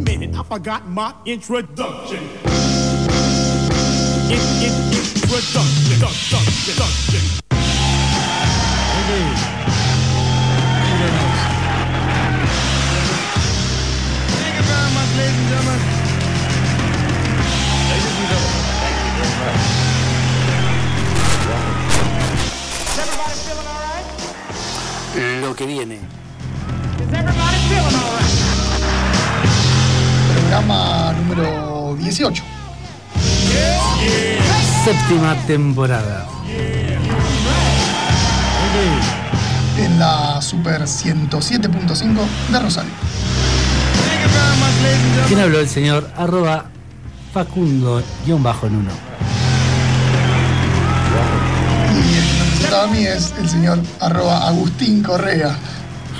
a minute, I forgot my introduction. In, in, introduction, introduction, introduction. Thank you very much, ladies and gentlemen. Ladies and gentlemen, thank you very much. Is everybody feeling all right? Lo que viene. Is everybody feeling all right? Programa número 18. Séptima temporada. En la Super 107.5 de Rosario. ¿Quién habló? El señor arroba Facundo guion bajo en uno. Y el que me presentaba a mí es el señor arroba Agustín Correa.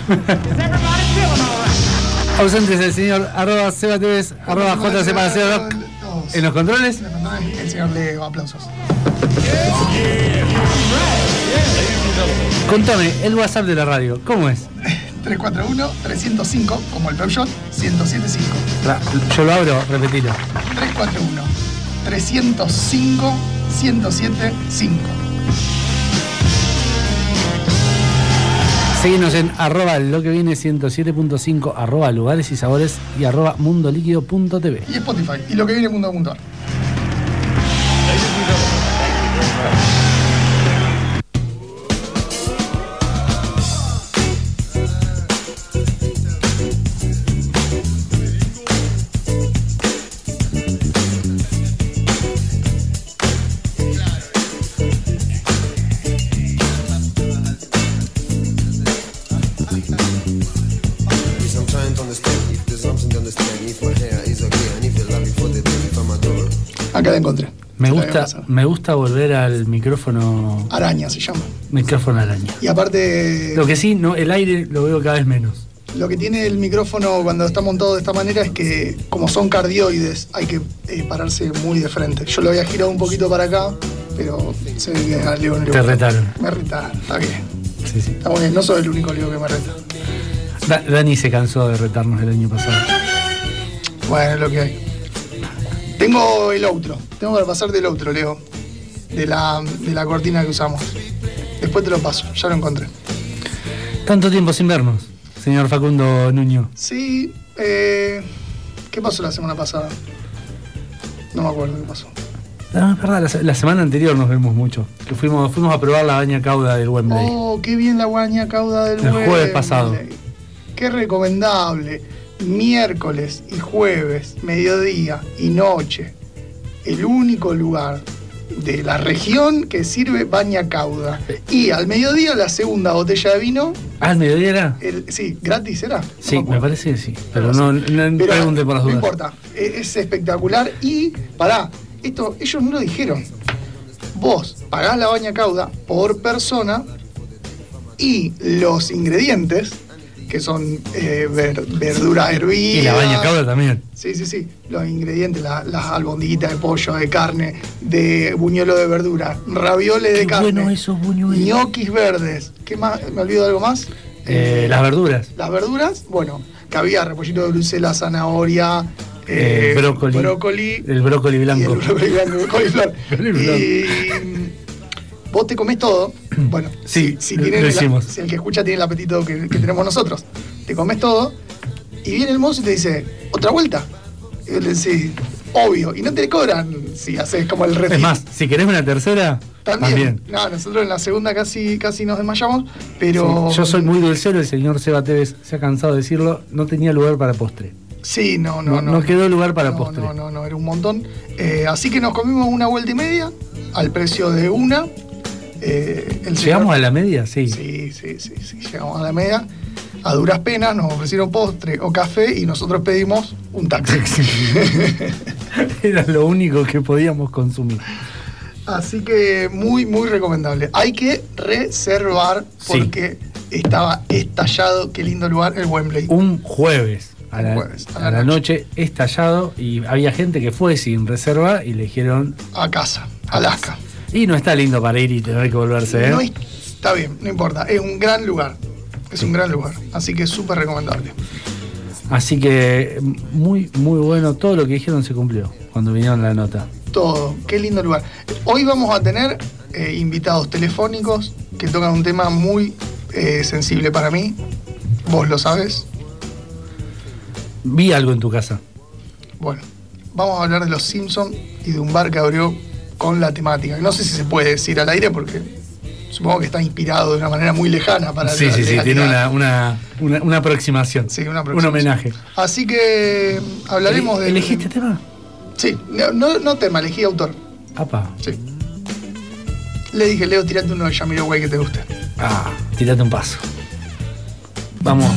Ausentes el señor arroba Seba Tevez, arroba hacer rock. En los controles, El señor Leo, aplausos. contame el WhatsApp de la radio. ¿Cómo es? 341-305, como el Peugeot, 1075. Ra- Yo lo abro, repetilo. 341-305-1075. Seguinos en arroba lo que viene 107.5, arroba lugares y sabores y arroba mundoliquido.tv. Y Spotify. Y lo que viene mundo.ar. Acá la encontré. Me gusta, me gusta volver al micrófono, Araña se llama. micrófono araña. Y aparte, Lo que sí, no, el aire lo veo cada vez menos. lo que tiene el micrófono cuando está montado de esta manera es que, como son cardioides, hay que eh, pararse muy de frente. Yo lo había girado un poquito para acá, pero se ve que a Leo no le Te retaron. Me retaron, está bien. Sí, sí. Está muy bien, no soy el único Leo que me reta. Da- Dani se cansó de retarnos el año pasado. Bueno, es lo que hay. Tengo el outro. Tengo que pasar del outro, Leo. De la, de la cortina que usamos. Después te lo paso, ya lo encontré. Tanto tiempo sin vernos, señor Facundo Nuño. Sí, eh, ¿qué pasó la semana pasada? No me acuerdo qué pasó. No, es verdad, la, se- la semana anterior nos vemos mucho. Que fuimos, fuimos a probar la baña cauda del Wembley. Oh, qué bien la guaña cauda del El jueves Wembley. pasado. Qué recomendable. Miércoles y jueves, mediodía y noche. El único lugar de la región que sirve baña cauda. Y al mediodía la segunda botella de vino. Ah, ¿el mediodía era? el- sí, gratis era. No Sí, me parece que sí. Pero no, no Pero pregunte por las no dudas. importa, e- es espectacular y pará, esto ellos no lo dijeron. Vos pagás la baña cauda por persona y los ingredientes, que son eh, ver- verdura hervida. Y la baña cauda también. Sí, sí, sí. Los ingredientes, la- las albondiguitas de pollo, de carne, de buñuelo de verdura, ravioles de carne. bueno esos buñuelos. ñoquis verdes. ¿Qué más? ¿Me olvido de algo más? Eh, las verduras. Las verduras, bueno, que había repollito de Bruselas, zanahoria, Eh, eh, brócoli. brócoli El brócoli y blanco. el brócoli blanco, coliflor. Y vos te comés todo. Bueno, Sí, si, si tienen el- hicimos. si el que escucha tiene el apetito que, que tenemos nosotros, te comes todo y viene el mozo y te dice, ¿otra vuelta? Y le decís, obvio, y no te cobran si haces como el refil. Es más, si querés una tercera, También. también. No, nosotros en la segunda casi, casi nos desmayamos, pero. Sí, Yo soy muy dulcero, el señor Seba Tevez se ha cansado de decirlo, no tenía lugar para postre. Sí, no, no, No- no. no quedó lugar para No, postre. No, no, no, era un montón. Eh, así que nos comimos una vuelta y media al precio de una. Eh, el ¿Llegamos señor- a la media? Sí. Sí, sí, sí, sí, llegamos a la media. A duras penas nos ofrecieron postre o café y nosotros pedimos un taxi. Era lo único que podíamos consumir. Así que muy, muy recomendable. Hay que reservar Sí. porque estaba estallado, qué lindo lugar, el Wembley. Un jueves a la, Un jueves, a la a la noche estallado y había gente que fue sin reserva y le dijeron A casa, Alaska. Y no está lindo para ir y tener que volverse, ¿eh? No es- está bien, no importa. Es un gran lugar. Es un gran lugar. Así que es súper recomendable. Así que muy, muy bueno. Todo lo que dijeron se cumplió cuando vinieron la nota. Todo, qué lindo lugar. Hoy vamos a tener eh, invitados telefónicos que tocan un tema muy eh, sensible para mí. Vos lo sabes. Vi algo en tu casa. Bueno, vamos a hablar de los Simpsons y de un bar que abrió con la temática. No sé si se puede decir al aire porque supongo que está inspirado de una manera muy lejana para Sí, la sí, sí, tiene una, una, una, una aproximación. Sí, una Un aproximación. homenaje. Así que hablaremos de. ¿Elegiste tema? Sí, no, no, no tema, elegí autor. Apa. Sí. Le dije, Leo, tirate uno de Jamiroquai que te guste. Ah, tirate un paso. Vamos.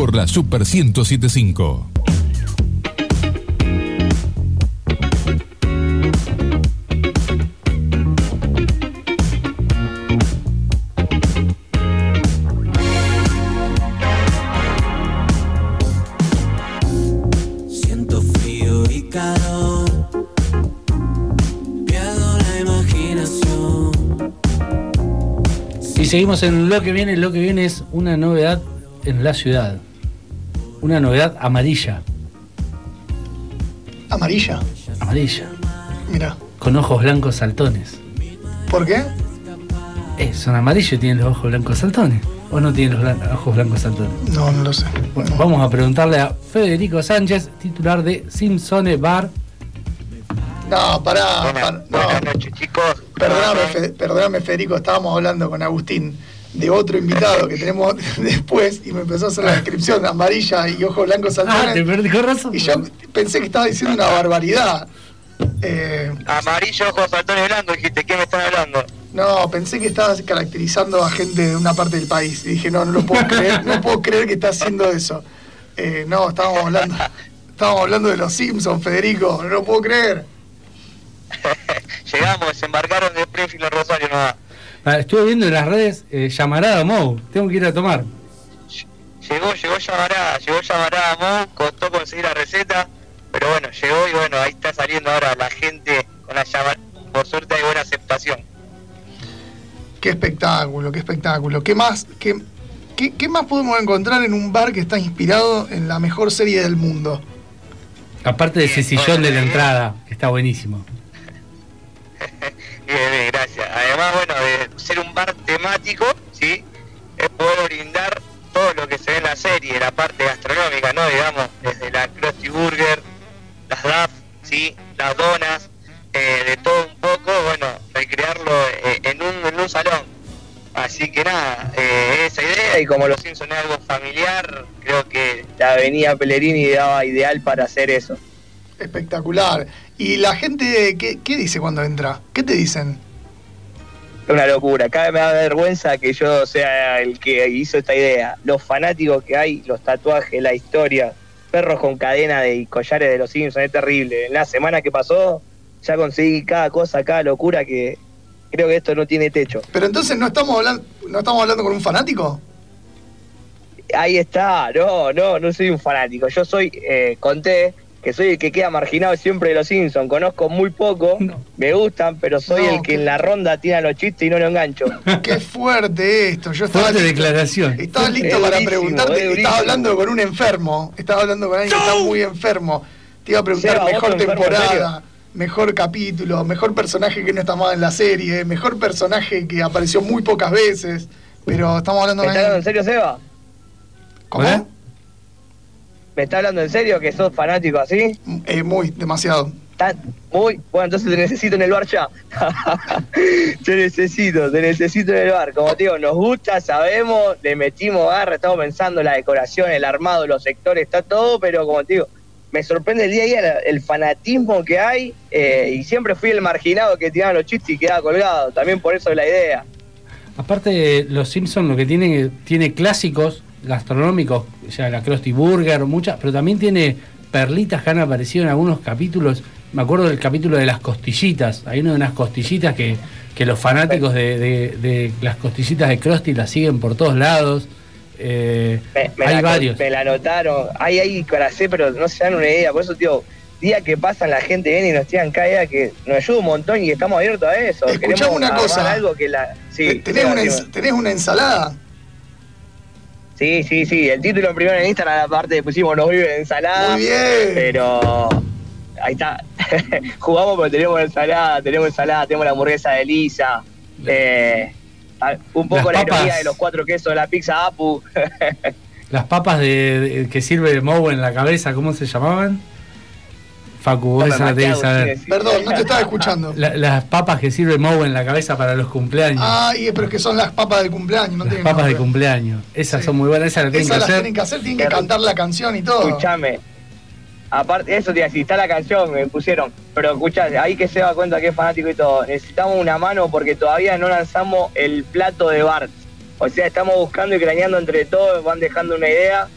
por la Super 1075. seguimos en lo que viene. Lo que viene es una novedad en la ciudad. Una novedad amarilla. Amarilla. Amarilla. Mira. Con ojos blancos saltones. ¿Por qué? Eh, son amarillos y tienen los ojos blancos saltones. ¿O no tienen los blan- ojos blancos saltones? No, no lo sé. Bueno, vamos a preguntarle a Federico Sánchez, titular de Simpsone Bar. No, pará. Buenas, pará, buenas no. noches, chicos. Perdóname, Fe- perdóname, Federico, estábamos hablando con Agustín de otro invitado que tenemos después y me empezó a hacer la descripción amarilla y ojos blancos Ah, te saltones. perdí con razón. y yo pensé que estaba diciendo una barbaridad. Eh, Amarillo, ojos saltones blancos, dijiste, ¿qué me están hablando? no, pensé que estabas caracterizando a gente de una parte del país. Y dije, no, no lo puedo creer, no puedo creer que estás haciendo eso. Eh, no, estábamos hablando, estábamos hablando de los Simpsons, Federico, no lo puedo creer. Llegamos, desembarcaron de Springfield a Rosario. Ah, Estuve viendo en las redes eh, llamarada Mou. Tengo que ir a tomar. Llegó, llegó llamarada, llegó llamarada Mo, costó conseguir la receta, pero bueno, llegó y bueno, ahí está saliendo ahora la gente con la llamarada. Por suerte hay buena aceptación. Qué espectáculo, qué espectáculo. ¿Qué más, qué, qué, qué más podemos encontrar en un bar que está inspirado en la mejor serie del mundo? Aparte de ese sillón de la bueno, entrada, que está buenísimo. Bien, bien, gracias. Además, bueno, temático, ¿sí? Es poder brindar todo lo que se ve en la serie, la parte gastronómica, ¿no? Digamos, desde la Krusty Burger, las DAF, ¿sí? Las donas, eh, de todo un poco, bueno, recrearlo eh, en, un, salón. Así que nada, eh, esa idea y como los Simpsons es algo familiar, creo que la avenida Pellegrini daba ideal para hacer eso. Espectacular. ¿Y la gente qué dice cuando entra? ¿Qué te dicen? Es una locura. Cada vez me da vergüenza que yo sea el que hizo esta idea. Los fanáticos que hay, los tatuajes, la historia, perros con cadena de y collares de los Simpsons, es terrible. En la semana que pasó, ya conseguí cada cosa, cada locura que creo que esto no tiene techo. Pero entonces no estamos hablando, no estamos hablando con un fanático. Ahí está, no, no, no soy un fanático. Yo soy, eh, conté que soy el que queda marginado siempre de los Simpsons. Conozco muy poco, No. me gustan, pero soy No, el que en la ronda tira los chistes y no lo engancho. Qué fuerte esto. Yo estaba Fuerte listo, declaración. estaba listo Es para durísimo, preguntarte. es. Estaba hablando con un enfermo. Estaba hablando con alguien que está muy enfermo. Te iba a preguntar Seba, ¿vos mejor temporada, mejor capítulo, mejor personaje que no está más en la serie, mejor personaje que apareció muy pocas veces. Pero estamos hablando ¿Me de estás hablando en serio, Seba? ¿Cómo? ¿Hola? ¿Me estás hablando en serio que sos fanático así? Eh, muy, demasiado. Tan- muy. Bueno, entonces te necesito en el bar ya. te necesito, te necesito en el bar. Como te digo, nos gusta, sabemos, le metimos garra, estamos pensando en la decoración, el armado, los sectores, está todo, pero como te digo, me sorprende el día a día el fanatismo que hay eh, y siempre fui el marginado que tiraba los chistes y quedaba colgado. También por eso es la idea. Aparte, los Simpsons lo que tiene, tiene clásicos gastronómicos, ya la Krusty Burger, muchas, pero también tiene perlitas que han aparecido en algunos capítulos. Me acuerdo del capítulo de las costillitas. Hay una de unas costillitas que, que los fanáticos de, de- de las costillitas de Krusty las siguen por todos lados. Eh, Me, me hay la, varios. Me la anotaron. Hay ahí para hacer, pero no se dan una idea. Por eso, tío, día que pasan la gente viene y nos tiran cada que nos ayuda un montón y estamos abiertos a eso. Escuchame Queremos una cosa. Algo que la... sí, ¿Tenés, sí, una, tenés una ensalada? Sí, sí, sí. El título primero en Instagram, aparte pusimos nos vive de ensalada. Muy bien. Pero ahí está. Jugamos porque tenemos ensalada, tenemos ensalada, tenemos la hamburguesa de Lisa. Eh, un poco Las la ironía papas. de los cuatro quesos de la pizza Apu. Las papas de, de- que sirve Moe en la cabeza, ¿cómo se llamaban? Facu, vos esa la tenés que saber. Perdón, no te estaba escuchando. La- las papas que sirve Moe en la cabeza para los cumpleaños. Ah, y, pero es que son las papas del cumpleaños, no las papas de nombre. cumpleaños. Esas Sí. son muy buenas, esas las tienen Esas que las hacer. tienen que hacer, tienen que cantar la canción y todo. Escúchame. Aparte, eso te iba a decir, está la canción, me pusieron. Pero escuchá, ahí que se da cuenta que es fanático y todo. Necesitamos una mano porque todavía no lanzamos el plato de Bart. O sea, estamos buscando y craneando entre todos, van dejando una idea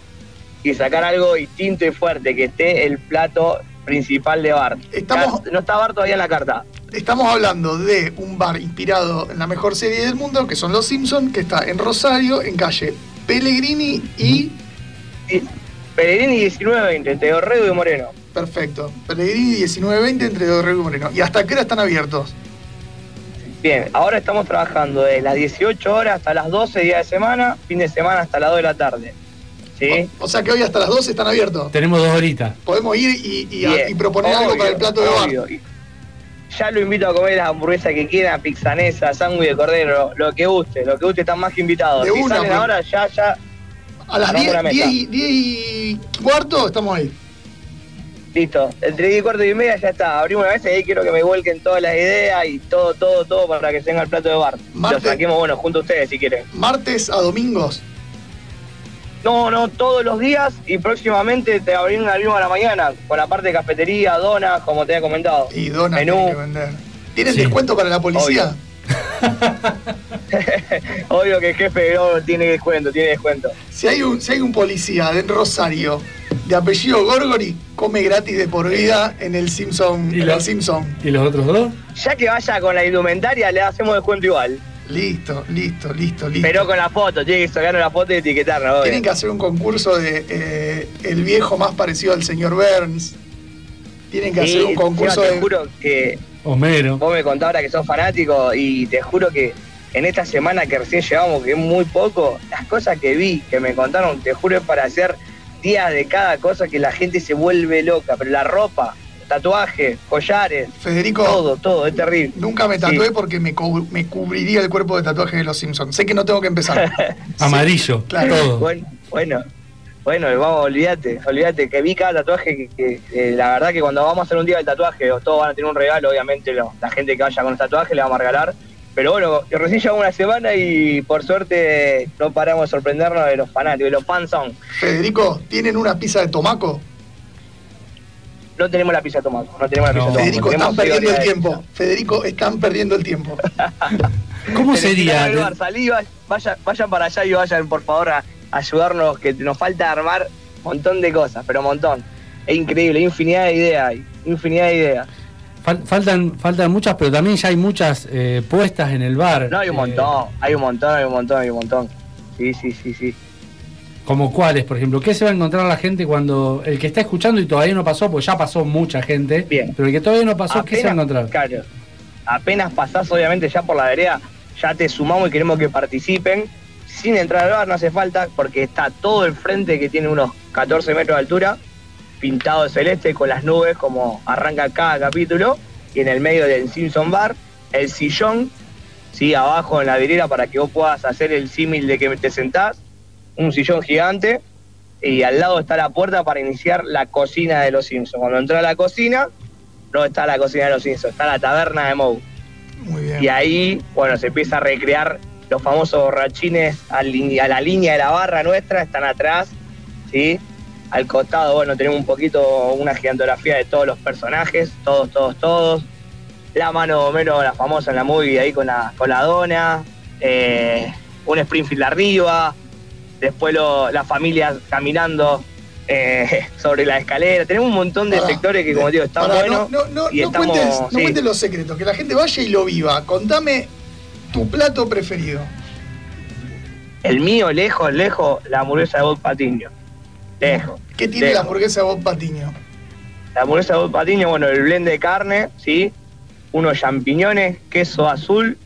y sacar algo distinto y fuerte, que esté el plato principal de Bart. Estamos- No está Bart todavía en la carta. Estamos hablando de un bar inspirado en la mejor serie del mundo, que son Los Simpsons, que está en Rosario, en calle Pellegrini y... Y Pellegrini 1920, entre Dorrego y Moreno. Perfecto. Pellegrini 1920 entre Dorrego y Moreno. ¿Y hasta qué hora están abiertos? Bien, ahora estamos trabajando de las 18 horas hasta las 12 días de semana, fin de semana hasta las 2 de la tarde. ¿Sí? O sea que hoy hasta las 12 están abiertos. Tenemos dos horitas. Podemos ir y, y- Bien, y proponer algo para el plato de bar. Ya lo invito a comer las hamburguesas que quiera, pizzanesa, sándwich de cordero, lo que guste, lo que guste, están más que invitados. De si una, salen pues. ahora, ya, ya, A las Armamos 10, la mesa. 10 y, 10 y cuarto estamos ahí. listo. Entre 10 y cuarto y media ya está. Abrimos una mesa y ahí quiero que me vuelquen todas las ideas y todo, todo, todo para que tenga el plato de bar. Marte- Lo saquemos, bueno, junto a ustedes si quieren. Martes a domingos. No, no, todos los días y próximamente te abrimos abrimos a la mañana con la parte de cafetería, donas, como te había comentado. Y donas Menú. que vender. ¿Tienen Sí. descuento para la policía? Obvio que el jefe no tiene descuento, tiene descuento. Si hay un, si hay un policía de Rosario de apellido Gorgori, come gratis de por vida en el Simpson. ¿Y En lo- el Simpson. ¿Y los otros dos? Ya que vaya con la indumentaria, le hacemos descuento igual. Listo, listo, listo, listo. Pero con la foto, tiene que sacarnos la foto y etiquetarnos, obvio. Tienen que hacer un concurso de eh, el viejo más parecido al señor Burns. Tienen que Sí, hacer un concurso te de. juro que Homero. vos me contás ahora que sos fanático y te juro que en esta semana que recién llevamos, que es muy poco, las cosas que vi, que me contaron, te juro es para hacer días de cada cosa que la gente se vuelve loca. Pero la ropa, tatuajes, collares, Federico, todo, todo, es terrible. nunca me tatué Sí. porque me, cu- me cubriría el cuerpo de tatuajes de los Simpsons. Sé que no tengo que empezar. Amarillo. Claro. Todo. Bueno, bueno, bueno, vamos, olvídate, olvídate que vi cada tatuaje que, que, eh, la verdad que cuando vamos a hacer un día del tatuaje, todos van a tener un regalo, obviamente lo- la gente que vaya con el tatuaje le vamos a regalar. Pero bueno, recién llevamos una semana y por suerte no paramos de sorprendernos de los fanáticos, de los fans son. Federico, ¿tienen una pizza de tomaco? No tenemos la pizza de tomaco, no tenemos la No. pizza de tomaco. Federico, están perdiendo el tiempo. Federico, están perdiendo el tiempo. ¿Cómo sería? bar, salí, va- vayan, vayan para allá y vayan por favor a ayudarnos, que nos falta armar un montón de cosas, pero un montón. Es increíble, hay infinidad de ideas, hay infinidad de ideas. Fal- faltan, faltan muchas, pero también ya hay muchas eh, puestas en el bar. No, hay un Eh, montón, hay un montón, hay un montón, hay un montón. Sí, sí, sí, sí. Como cuáles, por ejemplo. ¿Qué se va a encontrar la gente cuando el que está escuchando y todavía no pasó, pues ya pasó mucha gente. Bien. Pero el que todavía no pasó, ¿qué se va a encontrar? Claro, apenas pasás obviamente ya por la vereda, ya te sumamos y queremos que participen. Sin entrar al bar no hace falta porque está todo el frente que tiene unos 14 metros de altura, pintado de celeste con las nubes como arranca cada capítulo. Y en el medio del Simpson Bar, el sillón, sí, abajo en la vidriera para que vos puedas hacer el símil de que te sentás, un sillón gigante. Y al lado está la puerta para iniciar la cocina de los Simpsons. Cuando entra a la cocina, no está la cocina de los Simpsons, está la taberna de Moe. Muy bien. Y ahí, bueno, se empieza a recrear los famosos borrachines a, la línea de la barra nuestra, están atrás, ¿sí? Al costado, bueno, tenemos un poquito una gigantografía de todos los personajes, todos, todos, todos. La mano Homero, la famosa en la movie, ahí con la, con la dona. eh, un Springfield arriba. Después lo- las familias caminando eh, sobre la escalera. Tenemos un montón de Pará, sectores que, como digo, están pará, buenos. No, no, no, y no estamos, cuentes, no cuentes los secretos, que la gente vaya y lo viva. Contame tu plato preferido. El mío, lejos, lejos, la hamburguesa de Bob Patiño. Lejos. ¿Qué tiene lejos. la hamburguesa de Bob Patiño? La hamburguesa de Bob Patiño, bueno, el blend de carne, ¿sí? Unos champiñones, queso azul,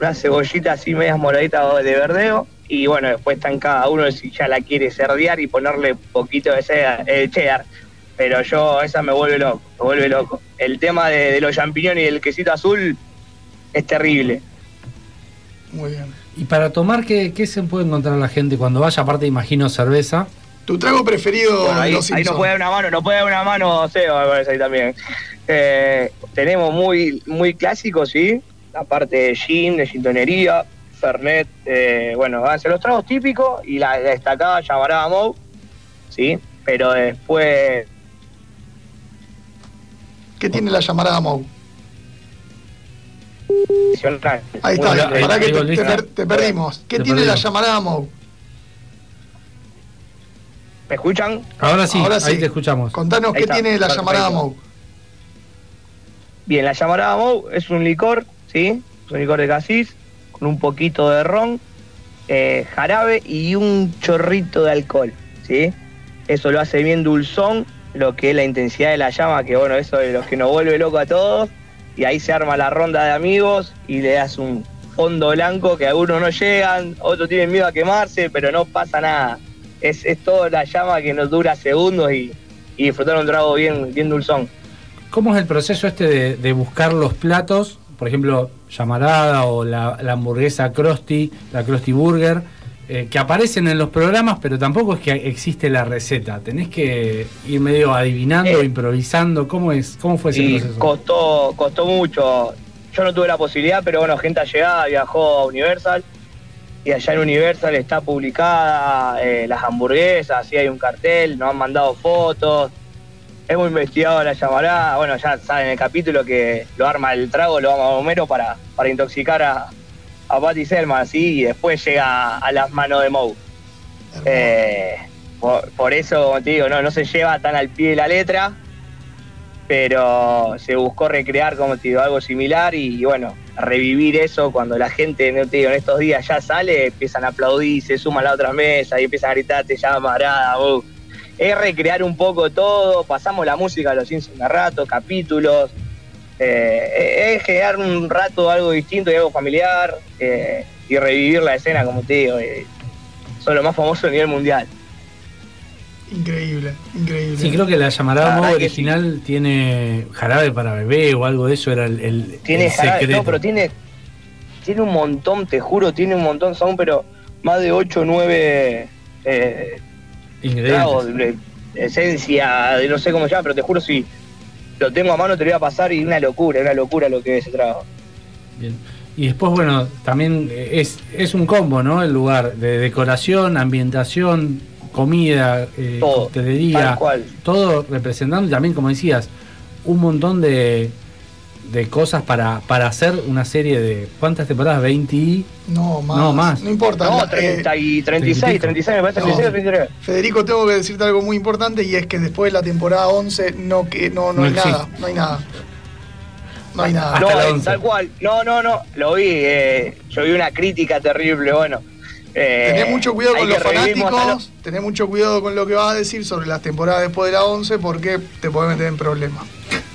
una cebollita así medias moraditas de verdeo. Y bueno, después están cada uno si ya la quiere cerdear y ponerle poquito de cheddar. eh, cheddar. Pero yo, esa me vuelve loco, me vuelve loco. El tema de, de los champiñones y el quesito azul es terrible. Muy bien. Y para tomar, ¿qué, qué se puede encontrar la gente cuando vaya? Aparte, imagino cerveza. Tu trago preferido Bueno, ahí, los ahí nos puede dar una mano, nos puede dar una mano Seba, me parece ahí también. Eh, tenemos muy, muy clásicos, sí, la parte de gin, de gintonería, fernet, eh, bueno, van a ser los tragos típicos y la, la destacada llamará Moe, sí, pero después ¿Qué tiene la llamarada Moe? adicional. Ahí está, ahí- pará que ahí te, volviste. te per- te perdimos. ¿Qué Te tiene la llamarada Moe? ¿Me escuchan? Ahora sí, Ahora ahí sí. te escuchamos. Contanos Ahí qué está, tiene la perfecto. llamarada Moe. Bien, la llamarada Moe es un licor, ¿sí? Es un licor de casis, con un poquito de ron, eh, jarabe y un chorrito de alcohol, ¿sí? Eso lo hace bien dulzón, lo que es la intensidad de la llama, que bueno, eso es lo que nos vuelve loco a todos. y ahí se arma la ronda de amigos y le das un fondo blanco que algunos no llegan, otros tienen miedo a quemarse, pero no pasa nada. Es, es toda la llama que nos dura segundos y, disfrutar un trago bien, bien dulzón. ¿Cómo es el proceso este de buscar los platos? Por ejemplo, llamarada o la, la hamburguesa Krusty, la Krusty Burger, eh, que aparecen en los programas, pero tampoco es que existe la receta. Tenés que ir medio adivinando, Eh. improvisando. ¿Cómo es? ¿Cómo fue ese Y proceso? costó, costó mucho. Yo no tuve la posibilidad, pero bueno, gente allegada viajó a Universal. Y allá en Universal está publicada eh, las hamburguesas, sí hay un cartel, nos han mandado fotos. Hemos investigado la llamarada. Bueno, ya saben el capítulo que lo arma el trago, lo vamos a Homero para, para intoxicar a, a Patty Selma, así, y después llega a las manos de Moe. Eh, por, por eso, como te digo, no, no se lleva tan al pie de la letra, pero se buscó recrear, como te digo, algo similar y, bueno, revivir eso cuando la gente, no te digo, en estos días ya sale, empiezan a aplaudir, se suman a la otra mesa y empiezan a gritar, te llama marada, uh. Es recrear un poco todo, pasamos la música de los Simpsons de rato, capítulos, eh, es generar un rato algo distinto y algo familiar eh, y revivir la escena, como te digo. eh, son los más famosos a nivel mundial. Increíble, increíble. Sí, creo que la La llamarada que original tiene jarabe para bebé o algo de eso, era el, el- Tiene el jarabe, secreto. no, pero tiene, tiene un montón, te juro, tiene un montón, son pero más de 8 o 9 de esencia, de no sé cómo se llama, pero te juro si lo tengo a mano te lo voy a pasar y una locura, una locura lo que es ese trago. Bien. Y después, bueno, también es, es un combo, ¿no? El lugar de decoración, ambientación, comida, eh, Todo, tal cual. todo representando también, como decías, un montón de, de cosas para, para hacer una serie de. ¿Cuántas temporadas? ¿20 y.? No, más. No, más. No importa. No, la- eh, 30 y 36, 30 y 36, me parece, No. 36 o 33. Federico, tengo que decirte algo muy importante y es que después de la temporada 11 no, que, no, no, No hay existe. nada. No hay nada. No hay nada. Hasta no, la 11. tal cual. No, no, no. Lo vi. eh, yo vi una crítica terrible. Bueno. Eh, Tenés mucho cuidado con los hasta fanáticos, tenés mucho cuidado con lo que vas a decir sobre las temporadas después de la 11 porque te podés meter en problemas.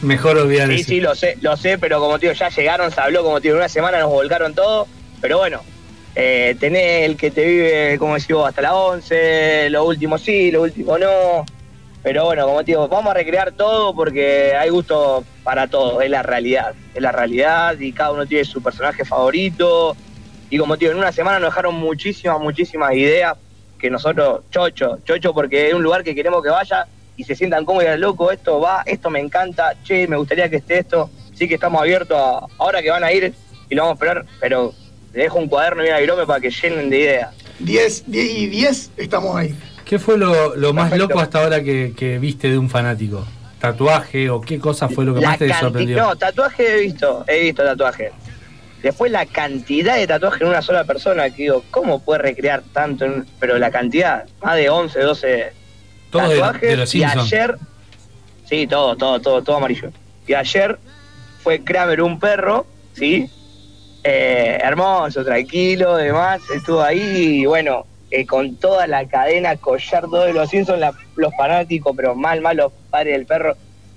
Mejor olvidar Sí, eso. sí, lo sé, lo sé, pero como tío, ya llegaron, se habló como tío, en una semana nos volcaron todo. Pero bueno, eh, tenés el que te vive, como decís vos, hasta la 11, lo último sí, lo último no. Pero bueno, como digo, vamos a recrear todo porque hay gusto para todo, es la realidad. Es la realidad y cada uno tiene su personaje favorito. Y como digo, en una semana nos dejaron muchísimas, muchísimas ideas que nosotros, chocho, chocho porque es un lugar que queremos que vaya y se sientan cómodos loco, esto va, esto me encanta, che, me gustaría que esté esto. Sí que estamos abiertos a, ahora que van a ir y lo vamos a esperar, pero le dejo un cuaderno y una virome para que llenen de ideas. 10, 10 y 10 estamos ahí. ¿Qué fue lo, lo más loco hasta ahora que, que viste de un fanático? ¿Tatuaje o qué cosa fue lo que La más te canti- sorprendió? No, tatuaje he visto, he visto tatuaje. Después la cantidad de tatuajes en una sola persona, que digo, ¿cómo puede recrear tanto? en- pero la cantidad, más de 11, 12 Todo de, tatuajes. de los y ayer, sí, todo, todo, todo, todo amarillo. Y ayer fue Kramer un perro, ¿sí? Eh, hermoso, tranquilo, demás, estuvo ahí y bueno, eh, con toda la cadena, collar todo de los Simpsons, la- los fanáticos, pero mal, mal los padres del perro.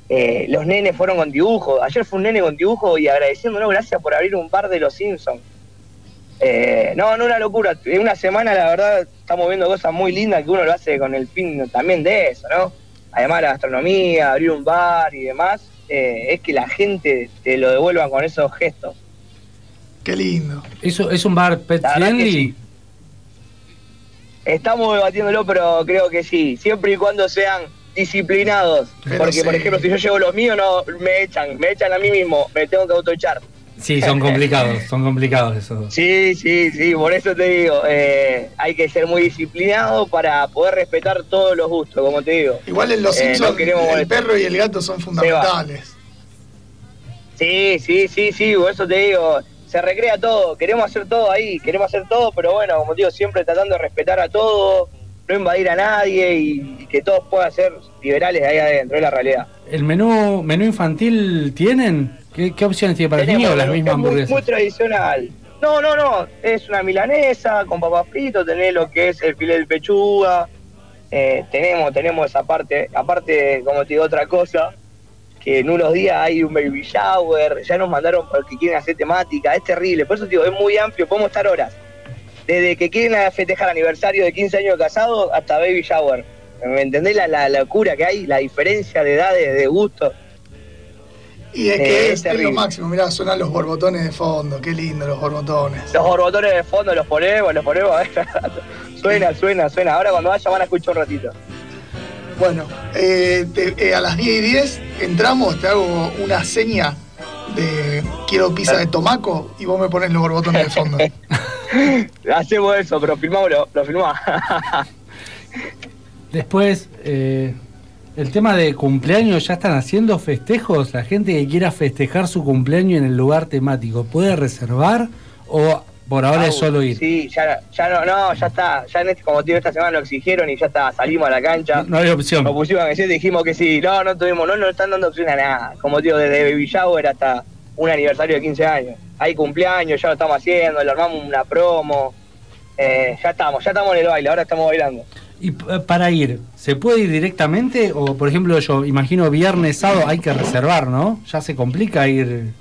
Eh, los nenes fueron con dibujo. Ayer fue un nene con dibujo y agradeciéndonos gracias por abrir un bar de los Simpsons. Eh, no, no, una locura. En una semana, la verdad, estamos viendo cosas muy lindas que uno lo hace con el fin también de eso, ¿no? Además de la gastronomía, abrir un bar y demás, eh, es que la gente te lo devuelva con esos gestos. Qué lindo. ¿Eso es un bar pet friendly? sí. Estamos debatiéndolo, pero creo que sí, siempre y cuando sean disciplinados. Pero Porque, por ejemplo, si yo llevo los míos, no me echan, me echan a mí mismo, me tengo que autoechar. Sí, son complicados, son complicados esos. Sí, sí, sí, por eso te digo, eh, hay que ser muy disciplinado para poder respetar todos los gustos, como te digo. Igual en los Eh, Simpsons no queremos el perro y el gato son fundamentales. Sí, sí, sí, sí, por eso te digo, se recrea todo, queremos hacer todo ahí, queremos hacer todo, pero bueno, como te digo, siempre tratando de respetar a todos, no invadir a nadie y, y que todos puedan ser liberales ahí adentro, es la realidad. ¿El menú menú infantil tienen? ¿Qué, qué opciones tiene para el niño o las mismas muy, hamburguesas? muy tradicional. No, no, no, es una milanesa con papas fritas, tenés lo que es el filet de pechuga, eh, tenemos, tenemos esa parte, aparte, como te digo, otra cosa, que en unos días hay un baby shower, ya nos mandaron porque quieren hacer temática, es terrible, por eso digo, es muy amplio, podemos estar horas. Desde que quieren festejar aniversario de 15 años de casado hasta baby shower. ¿Me entendés la, la locura que hay? La diferencia de edades, de gusto. Y es Eh, que es es, es lo máximo, mirá, suenan los borbotones de fondo, qué lindo los borbotones. Los borbotones de fondo los ponemos, los ponemos. suena, suena, suena. Ahora cuando vaya van a escuchar un ratito. Bueno, eh, te- eh, a las 10 y 10 entramos, te hago una seña de quiero pizza de tomaco y vos me pones los borbotones de fondo. Hacemos eso, pero filmámoslo, lo filmamos. Después, eh, el tema de cumpleaños, ¿ya están haciendo festejos? La gente que quiera festejar su cumpleaños en el lugar temático, ¿puede reservar o por ahora es solo ir? Sí, ya, ya no, no, ya está. Ya en este, como te digo, esta semana lo exigieron y ya está. Salimos a la cancha. No, no hay opción. Nos pusimos a decir, dijimos que sí. No, no tuvimos, no nos están dando opción a nada. Como te digo, desde Baby Shower hasta un aniversario de 15 años. Hay cumpleaños, ya lo estamos haciendo, le armamos una promo. Eh, ya estamos, ya estamos en el baile, ahora estamos bailando. Y p- para ir, ¿se puede ir directamente? O, por ejemplo, yo imagino viernes, sábado, hay que reservar, ¿no? Ya se complica ir,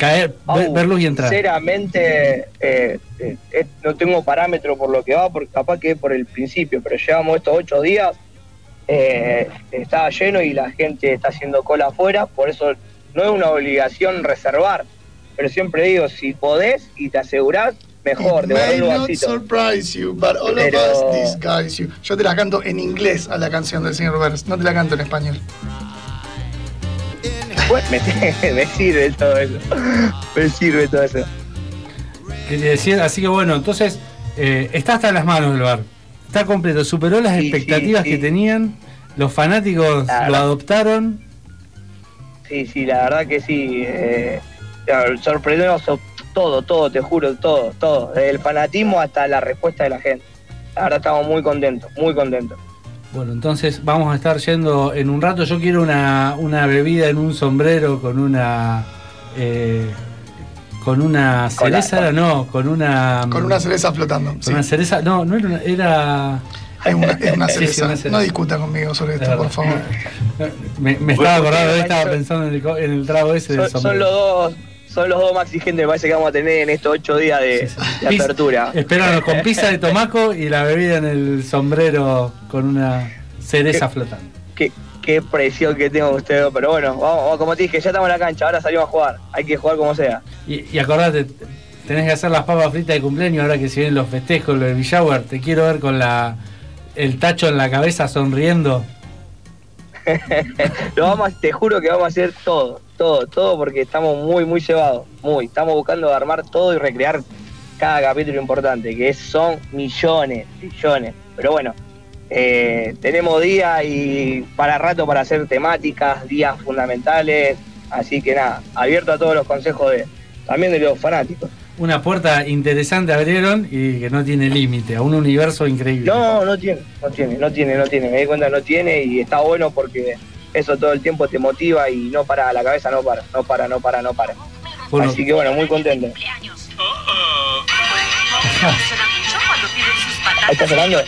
caer, ver, Au, verlos y entrar. Sinceramente, eh, eh, no tengo parámetro por lo que va, porque capaz que es por el principio, pero llevamos estos ocho días, eh, estaba lleno y la gente está haciendo cola afuera, por eso no es una obligación reservar, pero siempre digo, si podés y te asegurás, mejor, It te may not vasito. surprise you, but all Pero- of us disguise you. Yo te la canto en inglés a la canción del señor Vers, no te la canto en español. Bueno, me, me sirve todo eso, me sirve todo eso. Decir, así que bueno, entonces eh, está hasta las manos del bar. Está completo, superó las Sí, expectativas sí, que tenían, los fanáticos lo adoptaron. Sí, sí, la verdad que sí. Eh, todo, todo, te juro, todo, todo. Desde el fanatismo hasta la respuesta de la gente. La verdad estamos muy contentos, muy contentos. Bueno, entonces vamos a estar yendo en un rato. Yo quiero una, una bebida en un sombrero con una. eh, con una Con la- cereza, era no, con una. Con una cereza flotando. Con sí. una cereza, no, no era una, era. Es una, es una Sí, sí, cereza. una cereza. No discuta conmigo sobre esto, por favor. Me, me estaba acordando, estaba pensando en el, co- en el trago ese del Son, son sombrero. los dos, son los dos más exigentes que parece que vamos a tener en estos ocho días de, Sí, sí. de Pizza- apertura. Espéranos con pizza de tomaco y la bebida en el sombrero con una cereza ¿Qué? flotando. Qué, qué presión que tengo ustedes, pero bueno, vamos, como te dije, ya estamos en la cancha, ahora salimos a jugar. Hay que jugar como sea. Y, y acordate, tenés que hacer las papas fritas de cumpleaños ahora que se vienen los festejos, los de Shower. Te quiero ver con la el tacho en la cabeza sonriendo. Lo vamos, te juro que vamos a hacer todo, todo, todo porque estamos muy, muy cebados, muy. Estamos buscando armar todo y recrear cada capítulo importante, que son millones, millones. Pero bueno, eh, tenemos días y para rato para hacer temáticas, días fundamentales. Así que nada, abierto a todos los consejos de también de los fanáticos. Una puerta interesante abrieron y que no tiene límite, a un universo increíble. No, no tiene, no tiene, no tiene, no tiene. Me di cuenta, no tiene y está bueno porque eso todo el tiempo te motiva y no para, la cabeza no para, no para, no para, no para. Bueno, Así que bueno, muy contento. Ahí está sonando.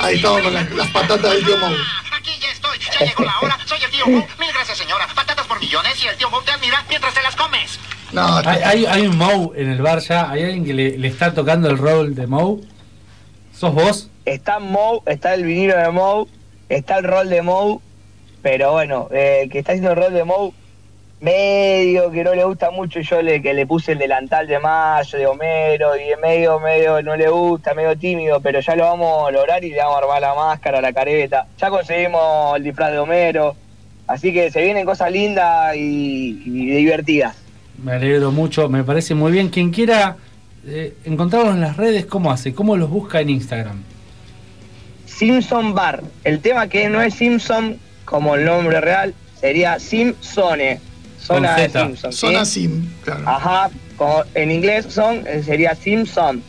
Ahí estamos con las, las patatas del tío Mau. Aquí ya estoy, ya llegó la hora. Soy el tío Mo. Mil gracias, señora. Patatas por millones y el tío Mo te admira mientras te las comes. No, hay, hay, hay un Mou en el bar ya, hay alguien que le, le está tocando el rol de Mou. ¿Sos vos? Está Moe, está el vinilo de Moe, está el rol de Moe, pero bueno, eh, el que está haciendo el rol de Moe, medio que no le gusta mucho, yo le que le puse el delantal de Mayo, de Homero, y en medio, medio no le gusta, medio tímido, pero ya lo vamos a lograr y le vamos a armar la máscara, la careta. Ya conseguimos el disfraz de Homero, así que se vienen cosas lindas y, y divertidas. Me alegro mucho, me parece muy bien. Quien quiera eh, encontrarlos en las redes, ¿cómo hace? ¿Cómo los busca en Instagram? Simpson Bar. El tema que no es Simpson como el nombre real, sería Simpsone. Zona de. Simpson. ¿sí? Zona Sim, claro. Ajá, como en inglés son, eh, sería Simpson.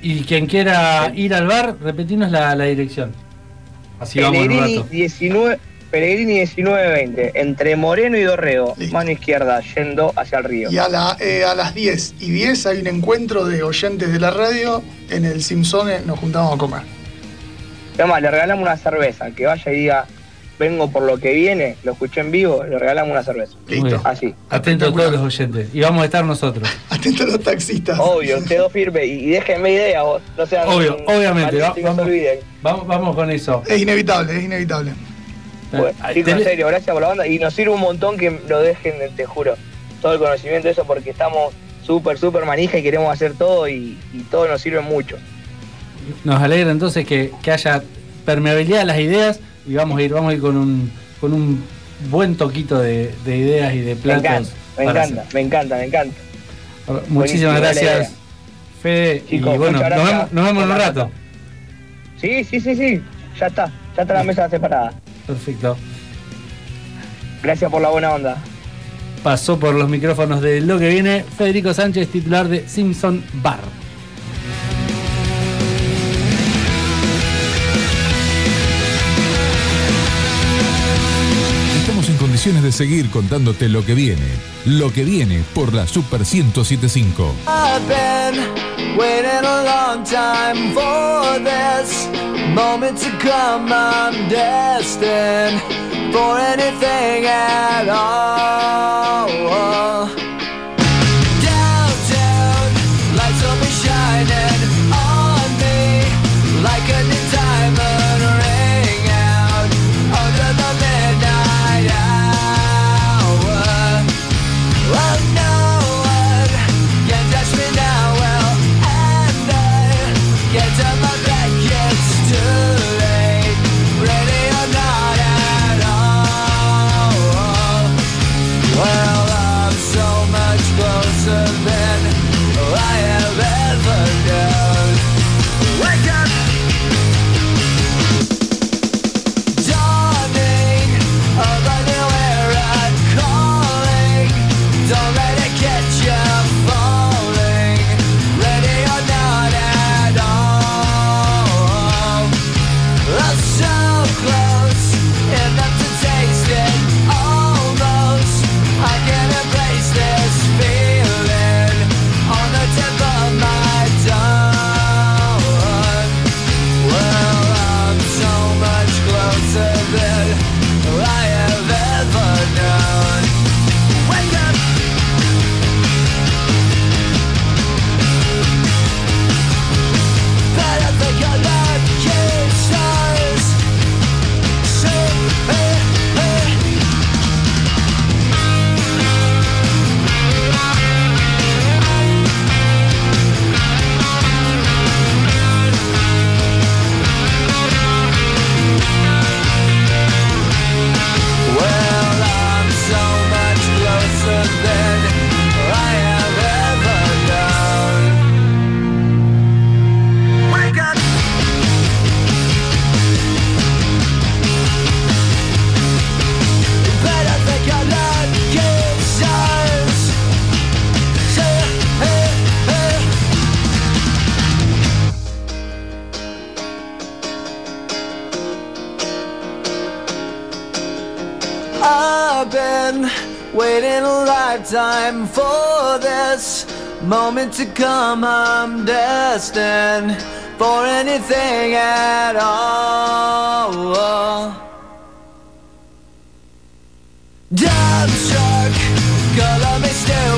Y quien quiera ir al bar, repetirnos la, la dirección. Así vamos en un rato. 19, Pellegrini 1920, entre Moreno y Dorrego, Listo. mano izquierda, yendo hacia el río. Y a, la, eh, a las 10 y 10 hay un encuentro de oyentes de la radio. En el Simpsone nos juntamos a comer. Además, le regalamos una cerveza, que vaya y diga, vengo por lo que viene, lo escuché en vivo, le regalamos una cerveza. Bien. Así. Atento a todos los oyentes. Y vamos a estar nosotros. Atento a los taxistas. Obvio, quedó firme y, y déjenme idea vos. No sean Obvio, obviamente. va- vamos, vamos con eso. Es inevitable, es inevitable. Bueno, chicos, en serio, gracias por la banda y nos sirve un montón que lo dejen, te juro, todo el conocimiento de eso porque estamos súper, súper manija y queremos hacer todo y, y todo nos sirve mucho. Nos alegra entonces que, que haya permeabilidad a las ideas y vamos a ir, vamos a ir con un, con un buen toquito de, de ideas y de Me platos. encanta, me encanta, me encanta, me encanta. Muchísimas gracias. Fede. Chicos, y bueno, nos vemos, nos vemos en un rato. Sí, sí, sí, sí, ya está, ya está la mesa separada. Perfecto. Gracias por la buena onda. Pasó por los micrófonos de lo que viene Federico Sánchez, titular de Simpson Bar. Condiciones de seguir contándote lo que viene. Lo que viene por la Super 1075. I've been waiting a long time for this moment to come. I'm destined for anything at all. Moment to come. I'm destined for anything at all. Dumb shark, color me stupid.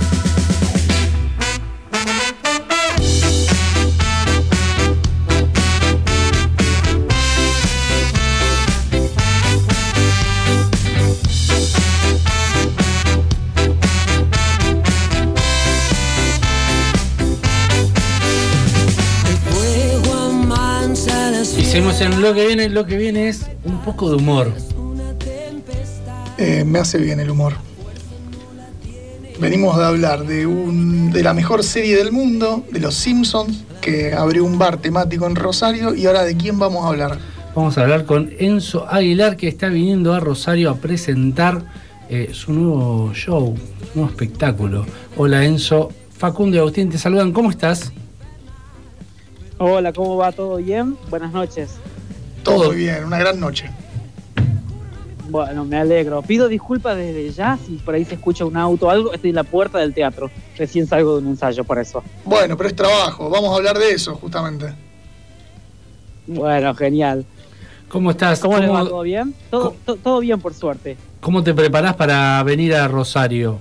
En lo que viene, lo que viene es un poco de humor. Eh, me hace bien el humor. Venimos de hablar de, un, de la mejor serie del mundo, de Los Simpsons, que abrió un bar temático en Rosario, y ahora de quién vamos a hablar. Vamos a hablar con Enzo Aguilar que está viniendo a Rosario a presentar eh, su nuevo show, nuevo espectáculo. Hola Enzo, Facundo y Agustín te saludan, ¿cómo estás? Hola, ¿cómo va? ¿Todo bien? Buenas noches. Todo bien, una gran noche. Bueno, me alegro. Pido disculpas desde ya si por ahí se escucha un auto o algo. Estoy en la puerta del teatro. Recién salgo de un ensayo por eso. Bueno, pero es trabajo, vamos a hablar de eso justamente. Bueno, genial. ¿Cómo estás? ¿Cómo, le va? ¿Cómo- ¿Todo bien? Todo, to- todo bien, por suerte. ¿Cómo te preparás para venir a Rosario?